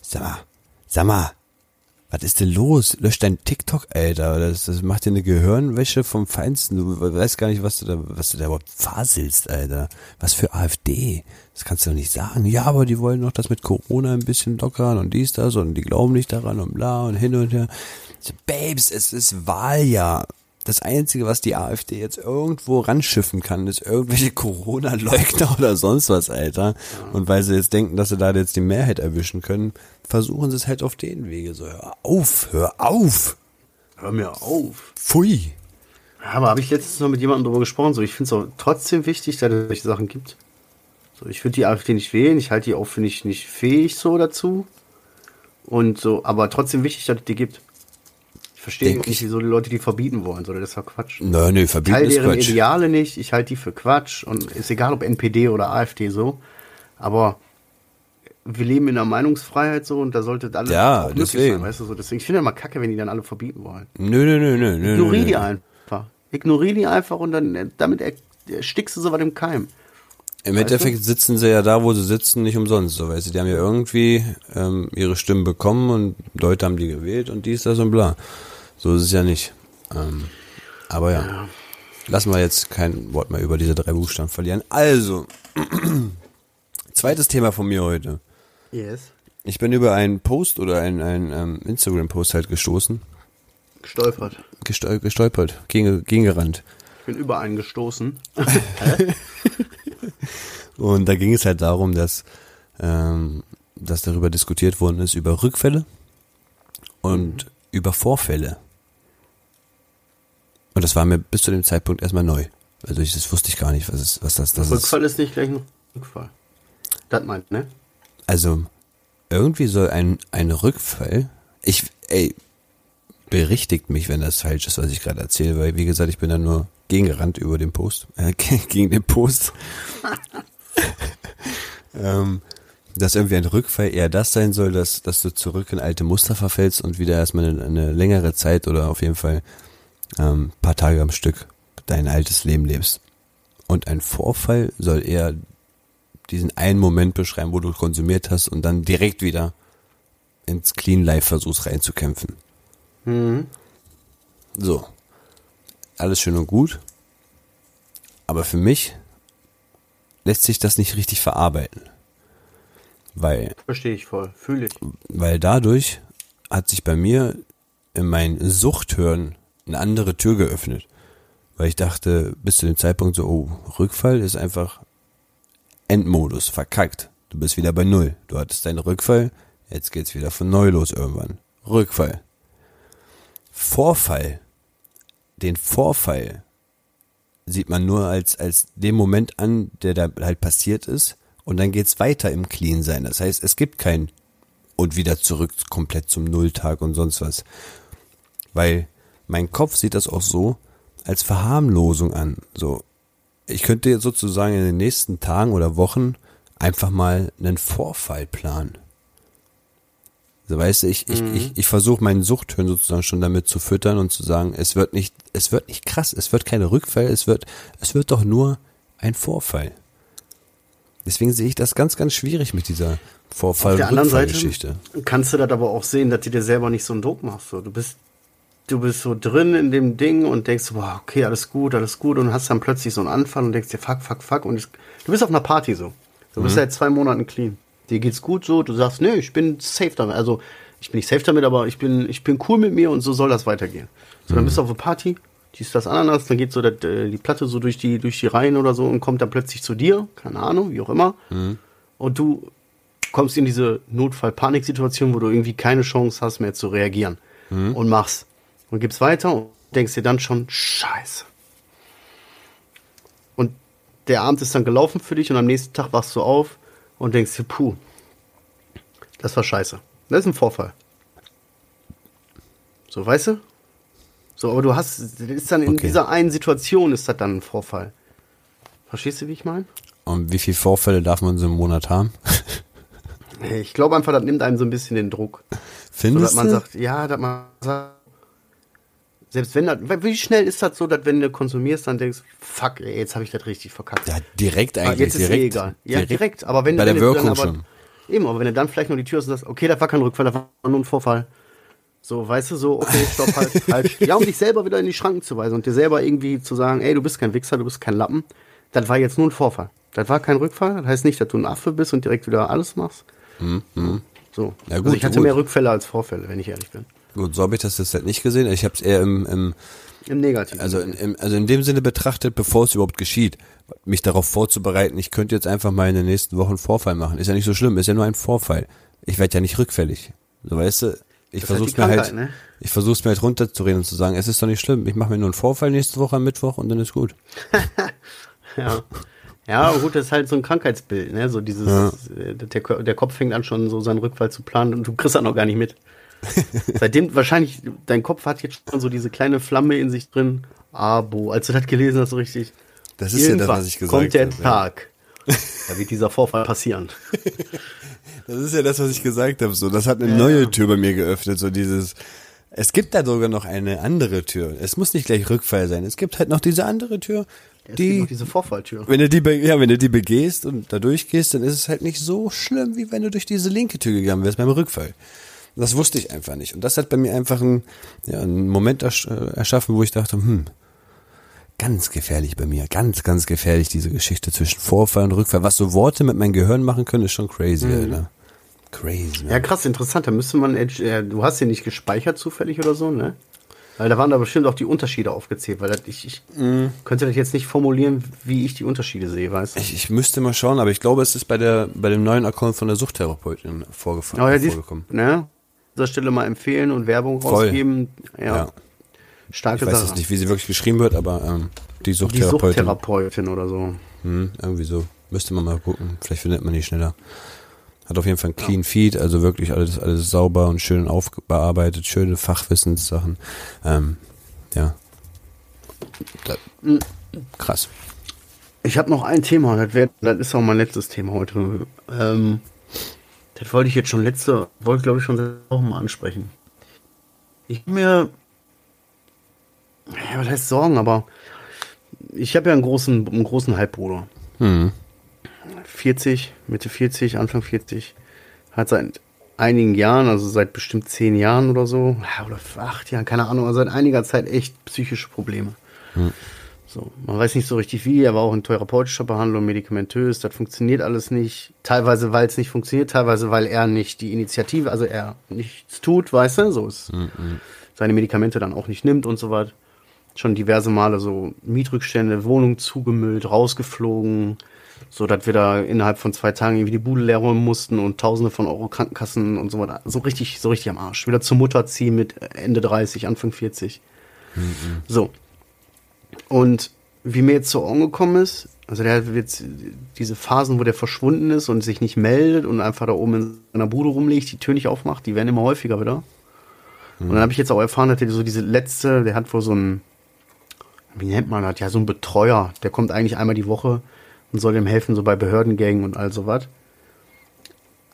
sag mal, sag mal, Was ist denn los? Lösch dein TikTok, Alter. Das, das macht dir eine Gehirnwäsche vom Feinsten. Du weißt gar nicht, was du da, was du da überhaupt faselst, Alter. Was für AfD? Das kannst du doch nicht sagen. Ja, aber die wollen noch das mit Corona ein bisschen lockern und dies, das und die glauben nicht daran und bla und hin und her. So, Babes, es ist Wahljahr. Das Einzige, was die AfD jetzt irgendwo ranschiffen kann, ist irgendwelche Corona-Leugner oder sonst was, Alter. Und weil sie jetzt denken, dass sie da jetzt die Mehrheit erwischen können, versuchen sie es halt auf den Wege. So, hör auf, hör auf. Hör mir auf. Pfui. Aber habe ich letztens noch mit jemandem darüber gesprochen, so ich finde es auch trotzdem wichtig, dass es solche Sachen gibt. So, ich würde die AfD nicht wählen, ich halte die auch für nicht, nicht fähig so dazu. Und so, aber trotzdem wichtig, dass es die gibt. Verstehe nicht, wieso die Leute die verbieten wollen, so, das ist ja Quatsch. Nö, Ich verbieten halte ist deren Quatsch. Ideale nicht, ich halte die für Quatsch und ist egal ob NPD oder AfD so, aber wir leben in einer Meinungsfreiheit so und da sollte alles Ja, auch möglich deswegen. sein, weißt du so. Deswegen ich finde immer kacke, wenn die dann alle verbieten wollen. Nö, nö, nö, nö, nö. Ignorier nö, die einfach. Ignorier die einfach und dann äh, damit er- erstickst du so was im Keim. Im Endeffekt sitzen sie ja da, wo sie sitzen, nicht umsonst. So, weißt du, die haben ja irgendwie ähm, ihre Stimmen bekommen und Leute haben die gewählt und dies, das und bla. So ist es ja nicht. Ähm, aber ja. Lassen wir jetzt kein Wort mehr über diese drei Buchstaben verlieren. Also, zweites Thema von mir heute. Yes. Ich bin über einen Post oder einen, einen ähm, Instagram-Post halt gestoßen, Gestolpert. gestol gestolpert, gegen, gegengerannt. Ich bin über einen gestoßen. Und da ging es halt darum, dass, ähm, dass darüber diskutiert worden ist, über Rückfälle und über Vorfälle. Und das war mir bis zu dem Zeitpunkt erstmal neu. Also ich, das wusste ich gar nicht, was, ist, was das, das ist. Rückfall ist nicht gleich ein Rückfall. Das meint, ne? Also irgendwie soll ein, ein Rückfall, ich, ey, berichtigt mich, wenn das falsch ist, was ich gerade erzähle, weil wie gesagt, ich bin da nur gegengerannt über den Post, äh, gegen den Post. ähm, dass irgendwie ein Rückfall eher das sein soll, dass, dass du zurück in alte Muster verfällst und wieder erstmal eine, eine längere Zeit oder auf jeden Fall ähm, paar Tage am Stück dein altes Leben lebst. Und ein Vorfall soll eher diesen einen Moment beschreiben, wo du konsumiert hast und dann direkt wieder ins Clean Life versuchst reinzukämpfen. Mhm. So. Alles schön und gut. Aber für mich lässt sich das nicht richtig verarbeiten. Weil, Verstehe ich voll. Fühle ich. weil dadurch hat sich bei mir in mein Suchthören eine andere Tür geöffnet. Weil ich dachte, bis zu dem Zeitpunkt so, oh, Rückfall ist einfach Endmodus, verkackt. Du bist wieder bei Null. Du hattest deinen Rückfall, jetzt geht's wieder von Neu los irgendwann. Rückfall. Vorfall. Den Vorfall sieht man nur als, als den Moment an, der da halt passiert ist. Und dann geht's weiter im Clean sein. Das heißt, es gibt kein und wieder zurück komplett zum Nulltag und sonst was. Weil mein Kopf sieht das auch so als Verharmlosung an. So, ich könnte jetzt sozusagen in den nächsten Tagen oder Wochen einfach mal einen Vorfall planen. So, weißt du, ich, ich, ich, ich versuche meinen Suchthören sozusagen schon damit zu füttern und zu sagen, es wird nicht, es wird nicht krass, es wird keine Rückfall, es wird, es wird doch nur ein Vorfall. Deswegen sehe ich das ganz, ganz schwierig mit dieser Auf der anderen Seite kannst du das aber auch sehen, dass du dir selber nicht so einen Druck machst. Du bist, du bist so drin in dem Ding und denkst, boah, okay, alles gut, alles gut und hast dann plötzlich so einen Anfall und denkst dir, fuck, fuck, fuck und ich, du bist auf einer Party so. Du bist seit zwei Monaten clean. Dir geht's gut so, du sagst, nee, ich bin safe damit. Also, ich bin nicht safe damit, aber ich bin, ich bin cool mit mir und so soll das weitergehen. So, dann bist du auf einer Party, dies, das, Ananas, dann geht so das, äh, die Platte so durch die, durch die Reihen oder so und kommt dann plötzlich zu dir, keine Ahnung, wie auch immer. Und du kommst in diese Notfall-Panik-Situation, wo du irgendwie keine Chance hast mehr zu reagieren und machst. Und gibst weiter und denkst dir dann schon, scheiße. Und der Abend ist dann gelaufen für dich und am nächsten Tag wachst du auf und denkst dir, puh, das war scheiße. Das ist ein Vorfall. So, weißt du? So, aber du hast, ist dann in Okay. dieser einen Situation ist das dann ein Vorfall. Verstehst du, wie ich meine? Und wie viele Vorfälle darf man so im Monat haben? Ich glaube einfach, das nimmt einem so ein bisschen den Druck. So, dass Findest man du? sagt, ja, dass man sagt, selbst wenn das, wie schnell ist das so, dass wenn du konsumierst, dann denkst, fuck, ey, jetzt habe ich das richtig verkackt. ja, direkt eigentlich. jetzt ist direkt, eh egal. Ja, direkt. Aber wenn bei wenn der du dann Wirkung aber, schon. Eben, aber wenn du dann vielleicht noch die Tür hast und sagst, okay, das war kein Rückfall, das war nur ein Vorfall. So, weißt du, so, okay, stopp, halt, halt. Ja, um dich selber wieder in die Schranken zu weisen und dir selber irgendwie zu sagen, ey, du bist kein Wichser, du bist kein Lappen. Das war jetzt nur ein Vorfall. Das war kein Rückfall. Das heißt nicht, dass du ein Affe bist und direkt wieder alles machst. So. Ja, gut, also ich hatte gut. mehr Rückfälle als Vorfälle, wenn ich ehrlich bin. Gut, so habe ich das jetzt halt nicht gesehen. Ich habe es eher im, im Im Negativen. also in, im, also in dem Sinne betrachtet, bevor es überhaupt geschieht, mich darauf vorzubereiten, ich könnte jetzt einfach mal in den nächsten Wochen einen Vorfall machen. Ist ja nicht so schlimm, ist ja nur ein Vorfall. Ich werde ja nicht rückfällig. So weißt du, ich ist halt mir halt, ne? ich versuch's mir halt runterzureden und zu sagen, es ist doch nicht schlimm, ich mache mir nur einen Vorfall nächste Woche am Mittwoch und dann ist gut. Ja. Ja, gut, das ist halt so ein Krankheitsbild, ne? So dieses, äh, der, der Kopf fängt an schon so seinen Rückfall zu planen und du kriegst das noch gar nicht mit. Seitdem wahrscheinlich, dein Kopf hat jetzt schon so diese kleine Flamme in sich drin. Abo, als du das gelesen hast, so richtig. Das ist ja das, was ich gesagt Kommt der habe, ja. Tag. Da wird dieser Vorfall passieren. Das ist ja das, was ich gesagt habe. So, das hat eine neue Tür bei mir geöffnet. So dieses. Es gibt da sogar noch eine andere Tür. Es muss nicht gleich Rückfall sein. Es gibt halt noch diese andere Tür, Es gibt die, noch diese Vorfalltür. wenn du die, ja, wenn du die begehst und da durchgehst, dann ist es halt nicht so schlimm, wie wenn du durch diese linke Tür gegangen wärst beim Rückfall. Das wusste ich einfach nicht. Und das hat bei mir einfach einen, ja, einen Moment ersch äh, erschaffen, wo ich dachte, hm, ganz gefährlich bei mir, ganz, ganz gefährlich, diese Geschichte zwischen Vorfall und Rückfall. Was so Worte mit meinem Gehirn machen können, ist schon crazy, Alter. Crazy, Ja, krass, interessant. Da müsste man, äh, du hast den nicht gespeichert zufällig oder so, ne? Weil da waren da bestimmt auch die Unterschiede aufgezählt, weil das, ich, ich könnte das jetzt nicht formulieren, wie ich die Unterschiede sehe, weißt du? Ich, ich müsste mal schauen, aber ich glaube, es ist bei der bei dem neuen Account von der Suchttherapeutin vorgefallen. Aber ja, vorgekommen. ne? An dieser Stelle mal empfehlen und Werbung Voll. rausgeben. Ja. Ja. Starke Ich weiß Sache. jetzt nicht, wie sie wirklich geschrieben wird, aber ähm, die die Suchttherapeutin. Suchttherapeutin oder so. Hm, irgendwie so. Müsste man mal gucken. Vielleicht findet man die schneller. Hat auf jeden Fall ein Clean Feed, also wirklich alles, alles sauber und schön aufbearbeitet, schöne Fachwissenssachen. Ähm, ja. Da, krass. Ich habe noch ein Thema, das, wär, das ist auch mein letztes Thema heute. Ähm, das wollte ich jetzt schon letzte, wollte glaube ich schon Wochen mal ansprechen. Ich mir, ja, was heißt Sorgen, aber ich habe ja einen großen, einen großen Halbbruder. Hm. 40, Mitte 40, Anfang 40, hat seit einigen Jahren, also seit bestimmt zehn Jahren oder so, oder acht Jahren, keine Ahnung, also seit einiger Zeit echt psychische Probleme. So, man weiß nicht so richtig wie, er war auch in therapeutischer Behandlung, medikamentös, das funktioniert alles nicht. Teilweise, weil es nicht funktioniert, teilweise, weil er nicht die Initiative, also er nichts tut, weißt du, so ist seine Medikamente dann auch nicht nimmt und so weiter. Schon diverse Male so Mietrückstände, Wohnung zugemüllt, rausgeflogen, so dass wir da innerhalb von zwei Tagen irgendwie die Bude leer räumen mussten und Tausende von Euro Krankenkassen und so weiter. So richtig, so richtig am Arsch. Wieder zur Mutter ziehen mit Ende 30, Anfang 40. So. Und wie mir jetzt zu Ohren gekommen ist, also der hat jetzt diese Phasen, wo der verschwunden ist und sich nicht meldet und einfach da oben in seiner Bude rumliegt, die Tür nicht aufmacht, die werden immer häufiger wieder. Und dann habe ich jetzt auch erfahren, dass der so diese letzte, der hat wohl so ein, wie nennt man das? Ja, so ein Betreuer. Der kommt eigentlich einmal die Woche und soll dem helfen, so bei Behördengängen und all sowas.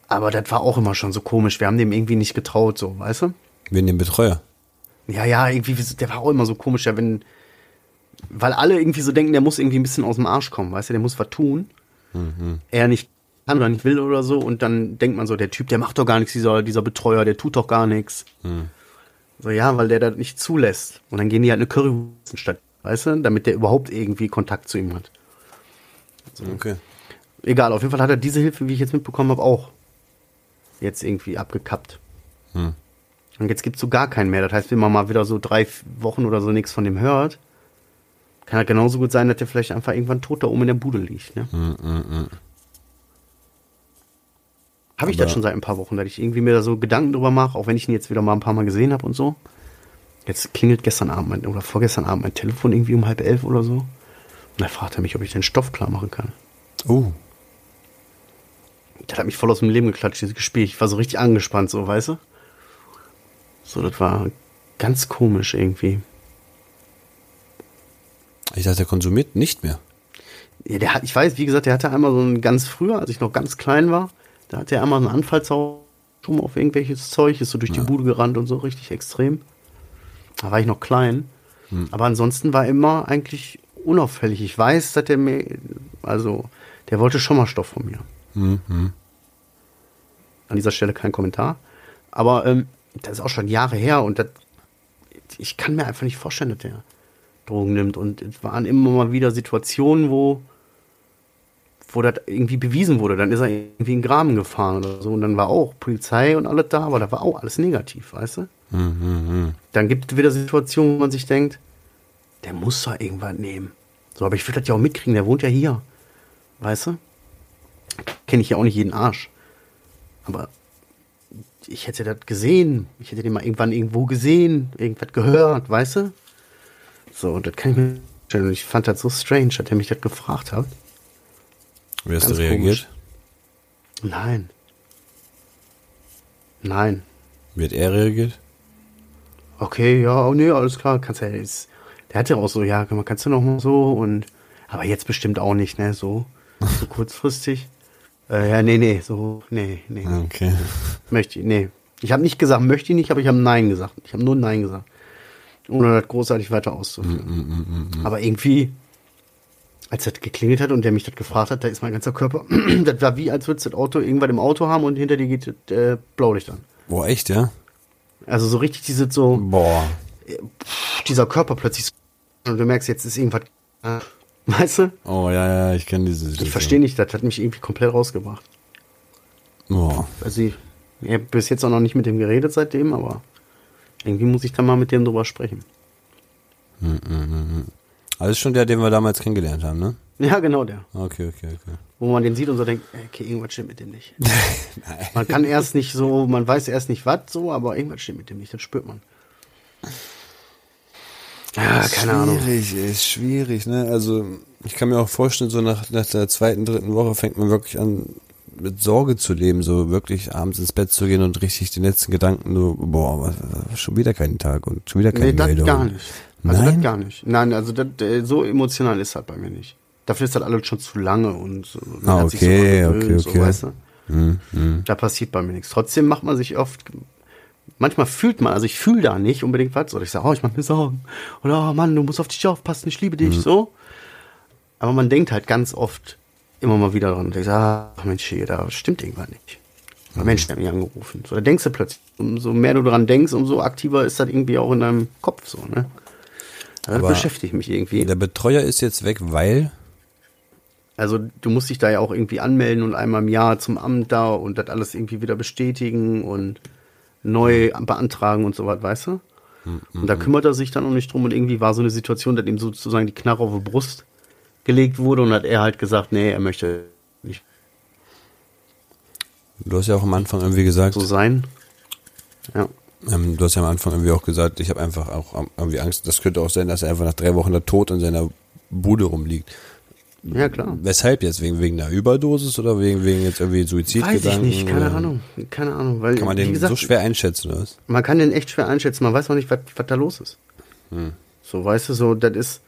Aber das war auch immer schon so komisch. Wir haben dem irgendwie nicht getraut, so, weißt du? Wen den Betreuer? Ja, ja, irgendwie, der war auch immer so komisch, ja, wenn, weil alle irgendwie so denken, der muss irgendwie ein bisschen aus dem Arsch kommen, weißt du, der muss was tun. Er nicht kann oder nicht will oder so und dann denkt man so, der Typ, der macht doch gar nichts, dieser, dieser Betreuer, der tut doch gar nichts. So, ja, weil der das nicht zulässt. Und dann gehen die halt eine Currywurst statt, weißt du, damit der überhaupt irgendwie Kontakt zu ihm hat. Okay. Egal, auf jeden Fall hat er diese Hilfe, wie ich jetzt mitbekommen habe, auch jetzt irgendwie abgekappt. Hm. Und jetzt gibt's so gar keinen mehr. Das heißt, wenn man mal wieder so drei Wochen oder so nichts von dem hört, kann halt genauso gut sein, dass der vielleicht einfach irgendwann tot da oben in der Bude liegt. Ne? Hm, Habe ich das schon seit ein paar Wochen, dass ich irgendwie mir da so Gedanken drüber mache, auch wenn ich ihn jetzt wieder mal ein paar Mal gesehen habe und so. Jetzt klingelt gestern Abend mein, oder vorgestern Abend mein Telefon irgendwie um halb elf oder so. Und da fragt er mich, ob ich den Stoff klar machen kann. Oh. Das hat mich voll aus dem Leben geklatscht, dieses Gespräch. Ich war so richtig angespannt, so, weißt du? So, das war ganz komisch irgendwie. Ich dachte, der konsumiert nicht mehr. Ja, der hat, ich weiß, wie gesagt, der hatte einmal so ein ganz früher, als ich noch ganz klein war, da hat er einmal einen schon auf irgendwelches Zeug, ist so durch die Bude gerannt und so richtig extrem. Da war ich noch klein. Aber ansonsten war immer eigentlich unauffällig. Ich weiß, dass der mir, also, der wollte schon mal Stoff von mir. An dieser Stelle kein Kommentar. Aber ähm, das ist auch schon Jahre her und das, ich kann mir einfach nicht vorstellen, dass der Drogen nimmt. Und es waren immer mal wieder Situationen, wo, wo das irgendwie bewiesen wurde. Dann ist er irgendwie in den Graben gefahren oder so. Und dann war auch Polizei und alles da, aber da war auch alles negativ, weißt du? Dann gibt es wieder Situationen, wo man sich denkt, der muss doch irgendwas nehmen. So, aber ich will das ja auch mitkriegen, der wohnt ja hier. Weißt du? Kenne ich ja auch nicht jeden Arsch. Aber ich hätte das gesehen. Ich hätte den mal irgendwann irgendwo gesehen, irgendwas gehört, weißt du? So, und das kann ich mir vorstellen. Und ich fand das so strange, dass er mich das gefragt hat. Wie hast du reagiert? Nein. Nein. Wie hat er reagiert? Okay, ja, oh nee, alles klar, kannst ja jetzt. Der hatte auch so, ja, man kannst du noch mal so und aber jetzt bestimmt auch nicht, ne, so, so kurzfristig. Äh, ja, nee, nee, so, nee, nee, Okay. möchte ich, nee. Ich habe nicht gesagt, möchte ich nicht, aber ich habe Nein gesagt. Ich habe nur Nein gesagt. Ohne das großartig weiter auszuführen. Aber irgendwie, als das geklingelt hat und der mich das gefragt hat, da ist mein ganzer Körper, das war wie, als würdest du das Auto irgendwann im Auto haben und hinter dir geht das äh, Blaulicht an. Boah, echt, ja? Also so richtig diese so, Boah. dieser Körper plötzlich so, und du merkst, jetzt ist irgendwas, äh, weißt du? Oh, ja, ja, ich kenne diese Situation. Ich verstehe nicht, das hat mich irgendwie komplett rausgebracht. Boah. Also ich, ich habe bis jetzt auch noch nicht mit dem geredet seitdem, aber irgendwie muss ich da mal mit dem drüber sprechen. Also ist schon der, den wir damals kennengelernt haben, ne? Ja, genau der. Okay, okay, okay. Wo man den sieht und so denkt, ey, okay, irgendwas stimmt mit dem nicht. man kann erst nicht so, man weiß erst nicht was so, aber irgendwas stimmt mit dem nicht, das spürt man. Ja, keine Ahnung. Schwierig, ist schwierig, ne? Also, ich kann mir auch vorstellen, so nach, nach der zweiten, dritten Woche fängt man wirklich an, mit Sorge zu leben, so wirklich abends ins Bett zu gehen und richtig die letzten Gedanken nur, boah, schon wieder keinen Tag und schon wieder keine Nee, das Meldung. gar nicht. Also Nein? das gar nicht. Nein, also das, äh, so emotional ist das bei mir nicht. Dafür ist das alles schon zu lange und so. man Ah, hat sich okay, so gewöhnt, okay, okay. So, weißt du? Da passiert bei mir nichts. Trotzdem macht man sich oft, manchmal fühlt man, also ich fühle da nicht unbedingt was, oder ich sage, oh, ich mache mir Sorgen. Oder, oh Mann, du musst auf dich aufpassen, ich liebe dich, Mhm. so. Aber man denkt halt ganz oft immer mal wieder dran und denkt, ach Mensch, hier, da stimmt irgendwas nicht. Mhm. Mensch der hat mich angerufen. So, da denkst du plötzlich, umso mehr du dran denkst, umso aktiver ist das irgendwie auch in deinem Kopf so, ne? Also Aber das beschäftigt mich irgendwie. Der Betreuer ist jetzt weg, weil, Also du musst dich da ja auch irgendwie anmelden und einmal im Jahr zum Amt da und das alles irgendwie wieder bestätigen und neu beantragen und so was, weißt du? Und da kümmert er sich dann auch nicht drum und irgendwie war so eine Situation, dass ihm sozusagen die Knarre auf die Brust gelegt wurde und hat er halt gesagt, nee, er möchte nicht du hast ja auch am Anfang irgendwie gesagt, so sein. Ja. ähm, du hast ja am Anfang irgendwie auch gesagt, ich habe einfach auch irgendwie Angst, das könnte auch sein, dass er einfach nach drei Wochen da tot in seiner Bude rumliegt. Ja, klar. Weshalb jetzt? Wegen, wegen einer Überdosis oder wegen, wegen jetzt irgendwie Weiß ich Suizidgedanken? nicht, keine? Ahnung. Keine Ahnung. Weil, Kann man den gesagt, so schwer einschätzen, oder was? man kann den echt schwer einschätzen. Man weiß noch nicht, was, was da los ist. Hm. So, weißt du, so, das ist,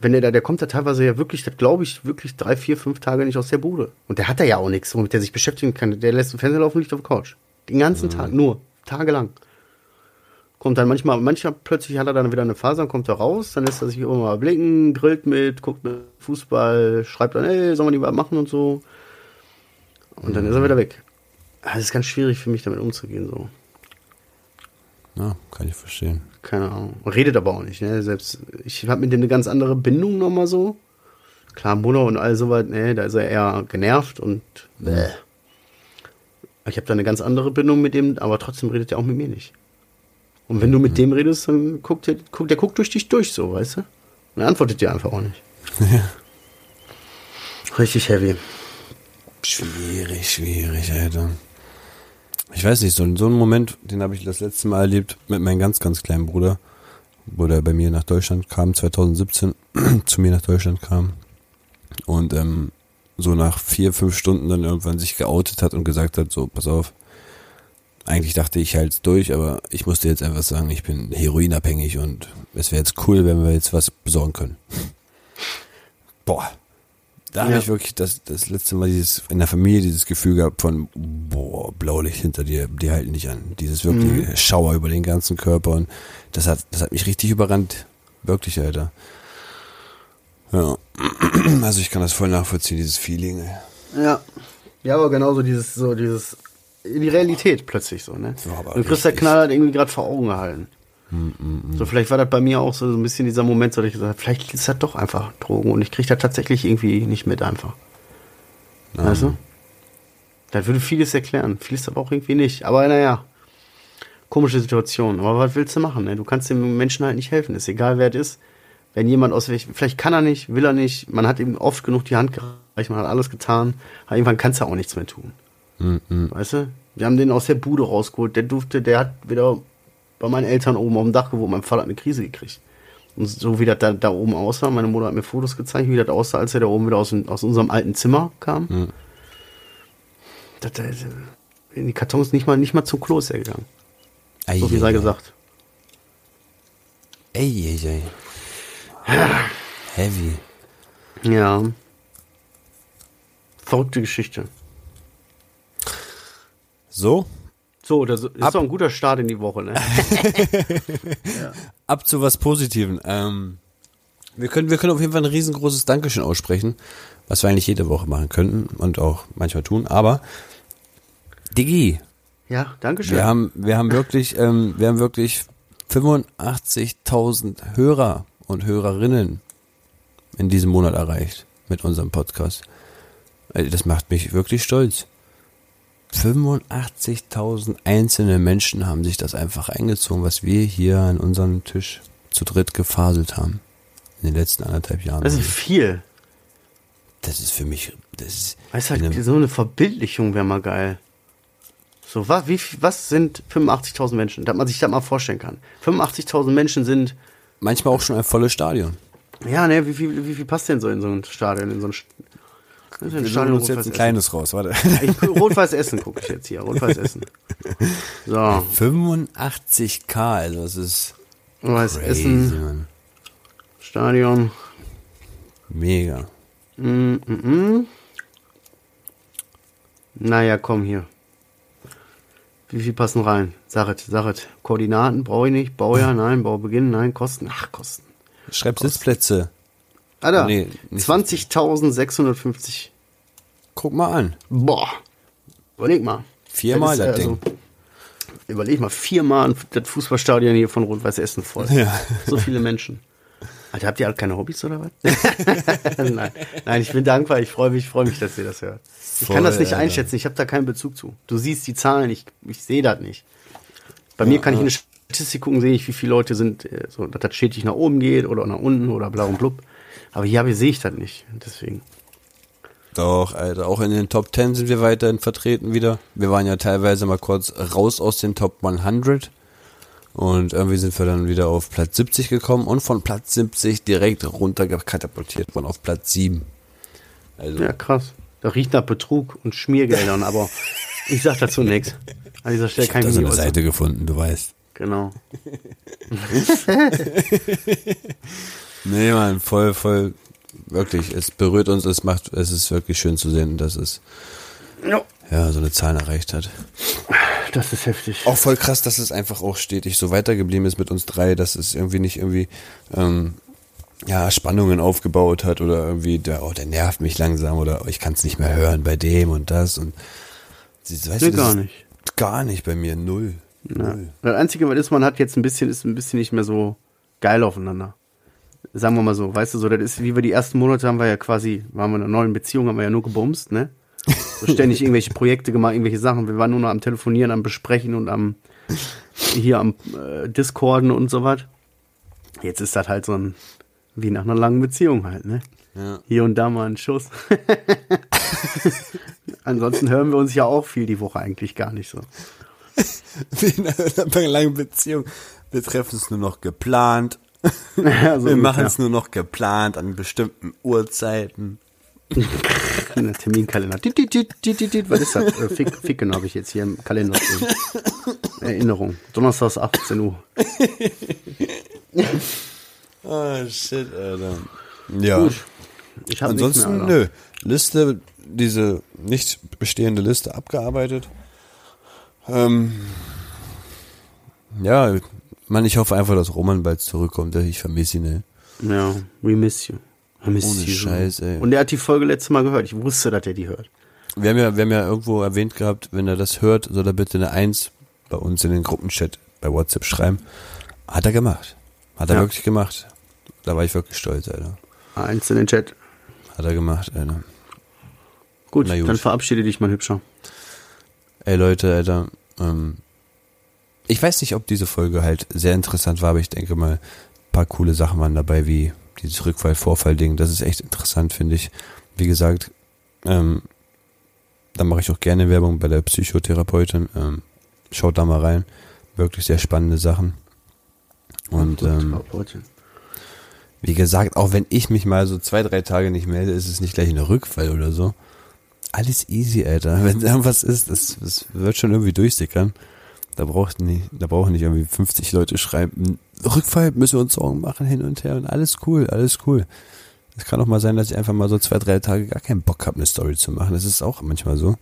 wenn der da, der kommt da teilweise ja wirklich, das glaube ich, wirklich drei, vier, fünf Tage nicht aus der Bude. Und der hat da ja auch nichts, womit der sich beschäftigen kann. Der lässt den Fernseher laufen, liegt auf der Couch. Den ganzen Tag, nur, tagelang. Kommt dann manchmal, manchmal plötzlich hat er dann wieder eine Phase, dann kommt er raus, dann lässt er sich immer mal blicken, grillt mit, guckt mit Fußball, schreibt dann, ey, sollen wir die was machen und so. Und dann ist er wieder weg. Das ist ganz schwierig für mich, damit umzugehen, so. Ja, kann ich verstehen. Keine Ahnung. Redet aber auch nicht, ne? Selbst ich habe mit dem eine ganz andere Bindung nochmal so. Klar, Mutter und all sowas, ne, da ist er eher genervt und bäh. Ich habe da eine ganz andere Bindung mit dem, aber trotzdem redet er auch mit mir nicht. Und wenn du mit dem redest, dann guckt der, guckt, der guckt durch dich durch, so, weißt du? Und er antwortet dir einfach auch nicht. Richtig heavy. Schwierig, schwierig, Alter. Ich weiß nicht, so, so einen Moment, den habe ich das letzte Mal erlebt mit meinem ganz, ganz kleinen Bruder, wo der bei mir nach Deutschland kam, 2017, zu mir nach Deutschland kam. Und ähm, so nach vier, fünf Stunden dann irgendwann sich geoutet hat und gesagt hat, so, pass auf, eigentlich dachte ich halt durch, aber ich musste jetzt einfach sagen, ich bin heroinabhängig und es wäre jetzt cool, wenn wir jetzt was besorgen können. Boah. Da habe Ja. ich wirklich das, das letzte Mal dieses, in der Familie dieses Gefühl gehabt von, boah, Blaulicht hinter dir, die halten dich an. Dieses wirklich Schauer über den ganzen Körper und das hat, das hat mich richtig überrannt. Wirklich, Alter. Ja. Also ich kann das voll nachvollziehen, dieses Feeling. Ja. Ja, aber genauso dieses, so dieses die Realität plötzlich so, ne? Aber und Chris der richtig. Knall hat irgendwie gerade vor Augen gehalten. So, vielleicht war das bei mir auch so, so ein bisschen dieser Moment, so dass ich gesagt habe, vielleicht ist das doch einfach Drogen und ich kriege das tatsächlich irgendwie nicht mit einfach. Weißt du? Das würde vieles erklären, vieles aber auch irgendwie nicht. Aber naja, komische Situation. Aber was willst du machen? Ne? Du kannst dem Menschen halt nicht helfen. Ist egal, wer es ist. Wenn jemand aus welchem, vielleicht kann er nicht, will er nicht, man hat ihm oft genug die Hand gereicht, man hat alles getan, aber irgendwann kannst du auch nichts mehr tun. Weißt du? Wir haben den aus der Bude rausgeholt, der durfte, der hat wieder bei meinen Eltern oben auf dem Dach gewohnt, mein Vater hat eine Krise gekriegt. Und so wie das da, da oben aussah, meine Mutter hat mir Fotos gezeigt, wie das aussah, als er da oben wieder aus, aus unserem alten Zimmer kam. Das, das, in die Kartons nicht mal, nicht mal zum Klo ist er gegangen. So viel sei gesagt. Ey, ey, ey. Heavy. Ja. Verrückte Geschichte. So, So, das ist Ab- doch ein guter Start in die Woche, ne? ab zu was Positiven. Ähm, wir können, wir können auf jeden Fall ein riesengroßes Dankeschön aussprechen, was wir eigentlich jede Woche machen könnten und auch manchmal tun. Aber Digi, Ja, danke schön. wir haben, wir haben wirklich, ähm, wir haben wirklich 85.000 Hörer und Hörerinnen in diesem Monat erreicht mit unserem Podcast. Also Das macht mich wirklich stolz. 85.000 einzelne Menschen haben sich das einfach eingezogen, was wir hier an unserem Tisch zu dritt gefaselt haben. In den letzten anderthalb Jahren. das ist viel. Das ist für mich, das ist, Weißt du, einem- so eine Verbildlichung wäre mal geil. So, was, wie, was sind 85.000 Menschen? Dass man sich das mal vorstellen kann. 85.000 Menschen sind, manchmal auch schon ein volles Stadion. ja, ne, wie viel, wie viel passt denn so in so ein Stadion, in so ein, St- das ist ein Wir suchen uns jetzt ein Essen. kleines raus, warte. Ich, Rot-Weiß Essen gucke ich jetzt hier, Rot-Weiß Essen. So, 85k, also das ist Rot-Weiß Essen, Mann. Stadion. Mega. Mm, mm, mm. Naja, komm hier. Wie viel passen rein? Sachet, Sachet. Koordinaten brauche ich nicht. Baujahr, nein. Baubeginn, nein. Kosten, ach, Kosten. Schreib Sitzplätze. Alter, Nee, nicht 20.650. Guck mal an. Boah. Überleg mal. Viermal das äh, Ding. Überleg mal, viermal das Fußballstadion hier von Rot-Weiß Essen voll. Ja. So viele Menschen. Alter, habt ihr alle keine Hobbys oder was? nein. Nein, ich bin dankbar. Ich freue mich, freue mich, dass ihr das hört. Ich Voll, kann das nicht Alter. einschätzen. Ich habe da keinen Bezug zu. Du siehst die Zahlen, ich, ich sehe das nicht. Bei mir kann ich eine Statistik gucken, sehe ich, wie viele Leute sind, äh, so, dass das stetig nach oben geht oder nach unten oder blau und blub. Aber hier habe ich- sehe ich das nicht. Deswegen. Doch, Alter. Auch in den Top 10 sind wir weiterhin vertreten wieder. Wir waren ja teilweise mal kurz raus aus den Top 100. Und irgendwie sind wir dann wieder auf Platz 70 gekommen und von Platz 70 direkt runter katapultiert worden auf Platz 7. Also, Ja, krass. Da riecht nach Betrug und Schmiergeldern, aber ich sag dazu nichts. An dieser Stelle ich kann habe ich da so mich eine äußern. Seite gefunden, du weißt. Genau. Nee, Mann, voll, voll, wirklich, es berührt uns, es macht, es ist wirklich schön zu sehen, dass es, Ja, ja, so eine Zahl erreicht hat. das ist heftig. Auch voll krass, dass es einfach auch stetig so weitergeblieben ist mit uns drei, dass es irgendwie nicht irgendwie, ähm, ja, Spannungen aufgebaut hat oder irgendwie, der, oh, der nervt mich langsam oder oh, ich kann es nicht mehr hören bei dem und das und, weißt Nee, das gar nicht. Gar nicht bei mir, null. Ja. Null. Das Einzige, was ist, man hat jetzt ein bisschen, ist ein bisschen nicht mehr so geil aufeinander. Sagen wir mal so, weißt du, so, das ist, wie wir die ersten Monate haben wir ja quasi, waren wir in einer neuen Beziehung, haben wir ja nur gebumst, ne? So ständig irgendwelche Projekte gemacht, irgendwelche Sachen. Wir waren nur noch am Telefonieren, am Besprechen und am, hier am äh, Discorden und so was. Jetzt ist das halt so ein, wie nach einer langen Beziehung halt, ne? Ja. Hier und da mal ein Schuss. Ansonsten hören wir uns ja auch viel die Woche eigentlich gar nicht so. Wie in einer langen Beziehung. Wir treffen es nur noch geplant. Ja, so Wir machen es nur noch geplant an bestimmten Uhrzeiten. Terminkalender. Was ist das? Äh, Fick, Ficken habe ich jetzt hier im Kalender. Erinnerung. Donnerstags 18 Uhr. Oh, shit, Alter. Ja. Gut. Ich Ansonsten, mehr, nö. Liste, diese nicht bestehende Liste abgearbeitet. Ähm, ja, man, ich hoffe einfach, dass Roman bald zurückkommt. Ich vermisse ihn, ey. Ja, we miss you. I miss Ohne you. Scheiß, ey. Und er hat die Folge letztes Mal gehört. Ich wusste, dass er die hört. wir haben ja, wir haben ja irgendwo erwähnt gehabt, wenn er das hört, soll er bitte eine Eins bei uns in den Gruppenchat bei WhatsApp schreiben. Hat er gemacht. Hat er Ja. wirklich gemacht. Da war ich wirklich stolz, Alter. Eins in den Chat. Hat er gemacht, Alter. Gut, gut. dann verabschiede dich, mein Hübscher. Ey Leute, Alter, ähm, ich weiß nicht, ob diese Folge halt sehr interessant war, aber ich denke mal, ein paar coole Sachen waren dabei, wie dieses Rückfall-Vorfall-Ding. Das ist echt interessant, finde ich. Wie gesagt, ähm, da mache ich auch gerne Werbung bei der Psychotherapeutin. Ähm, schaut da mal rein. Wirklich sehr spannende Sachen. Und ähm, wie gesagt, auch wenn ich mich mal so zwei, drei Tage nicht melde, ist es nicht gleich ein Rückfall oder so. Alles easy, Alter. Wenn irgendwas ist, das, das wird schon irgendwie durchsickern. Da braucht nicht, da brauchen nicht irgendwie 50 Leute schreiben, Rückfall müssen wir uns Sorgen machen, hin und her und alles cool, alles cool. Es kann auch mal sein, dass ich einfach mal so zwei, drei Tage gar keinen Bock habe, eine Story zu machen. Das ist auch manchmal so.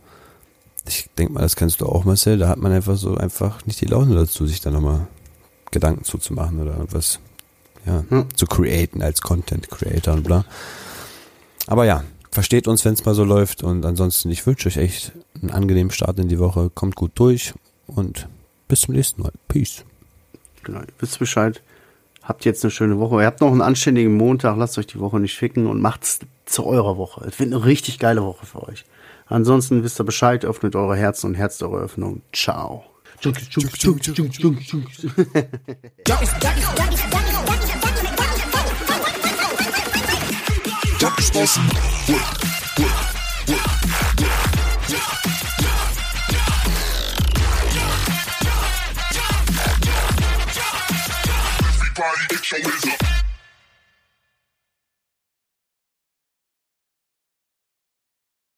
Ich denk mal, das kennst du auch, Marcel. Da hat man einfach so einfach nicht die Laune dazu, sich da nochmal Gedanken zuzumachen oder was ja, Hm. zu createn als Content Creator und bla. Aber ja, versteht uns, wenn es mal so läuft und ansonsten, ich wünsche euch echt einen angenehmen Start in die Woche. Kommt gut durch und bis zum nächsten Mal. Peace. Genau, ihr wisst Bescheid. Habt jetzt eine schöne Woche. Ihr habt noch einen anständigen Montag. Lasst euch die Woche nicht ficken und macht's zu eurer Woche. Es wird eine richtig geile Woche für euch. Ansonsten wisst ihr Bescheid. Öffnet eure Herzen und Herzt eure Öffnung. Ciao. Junkies Everybody get your hands.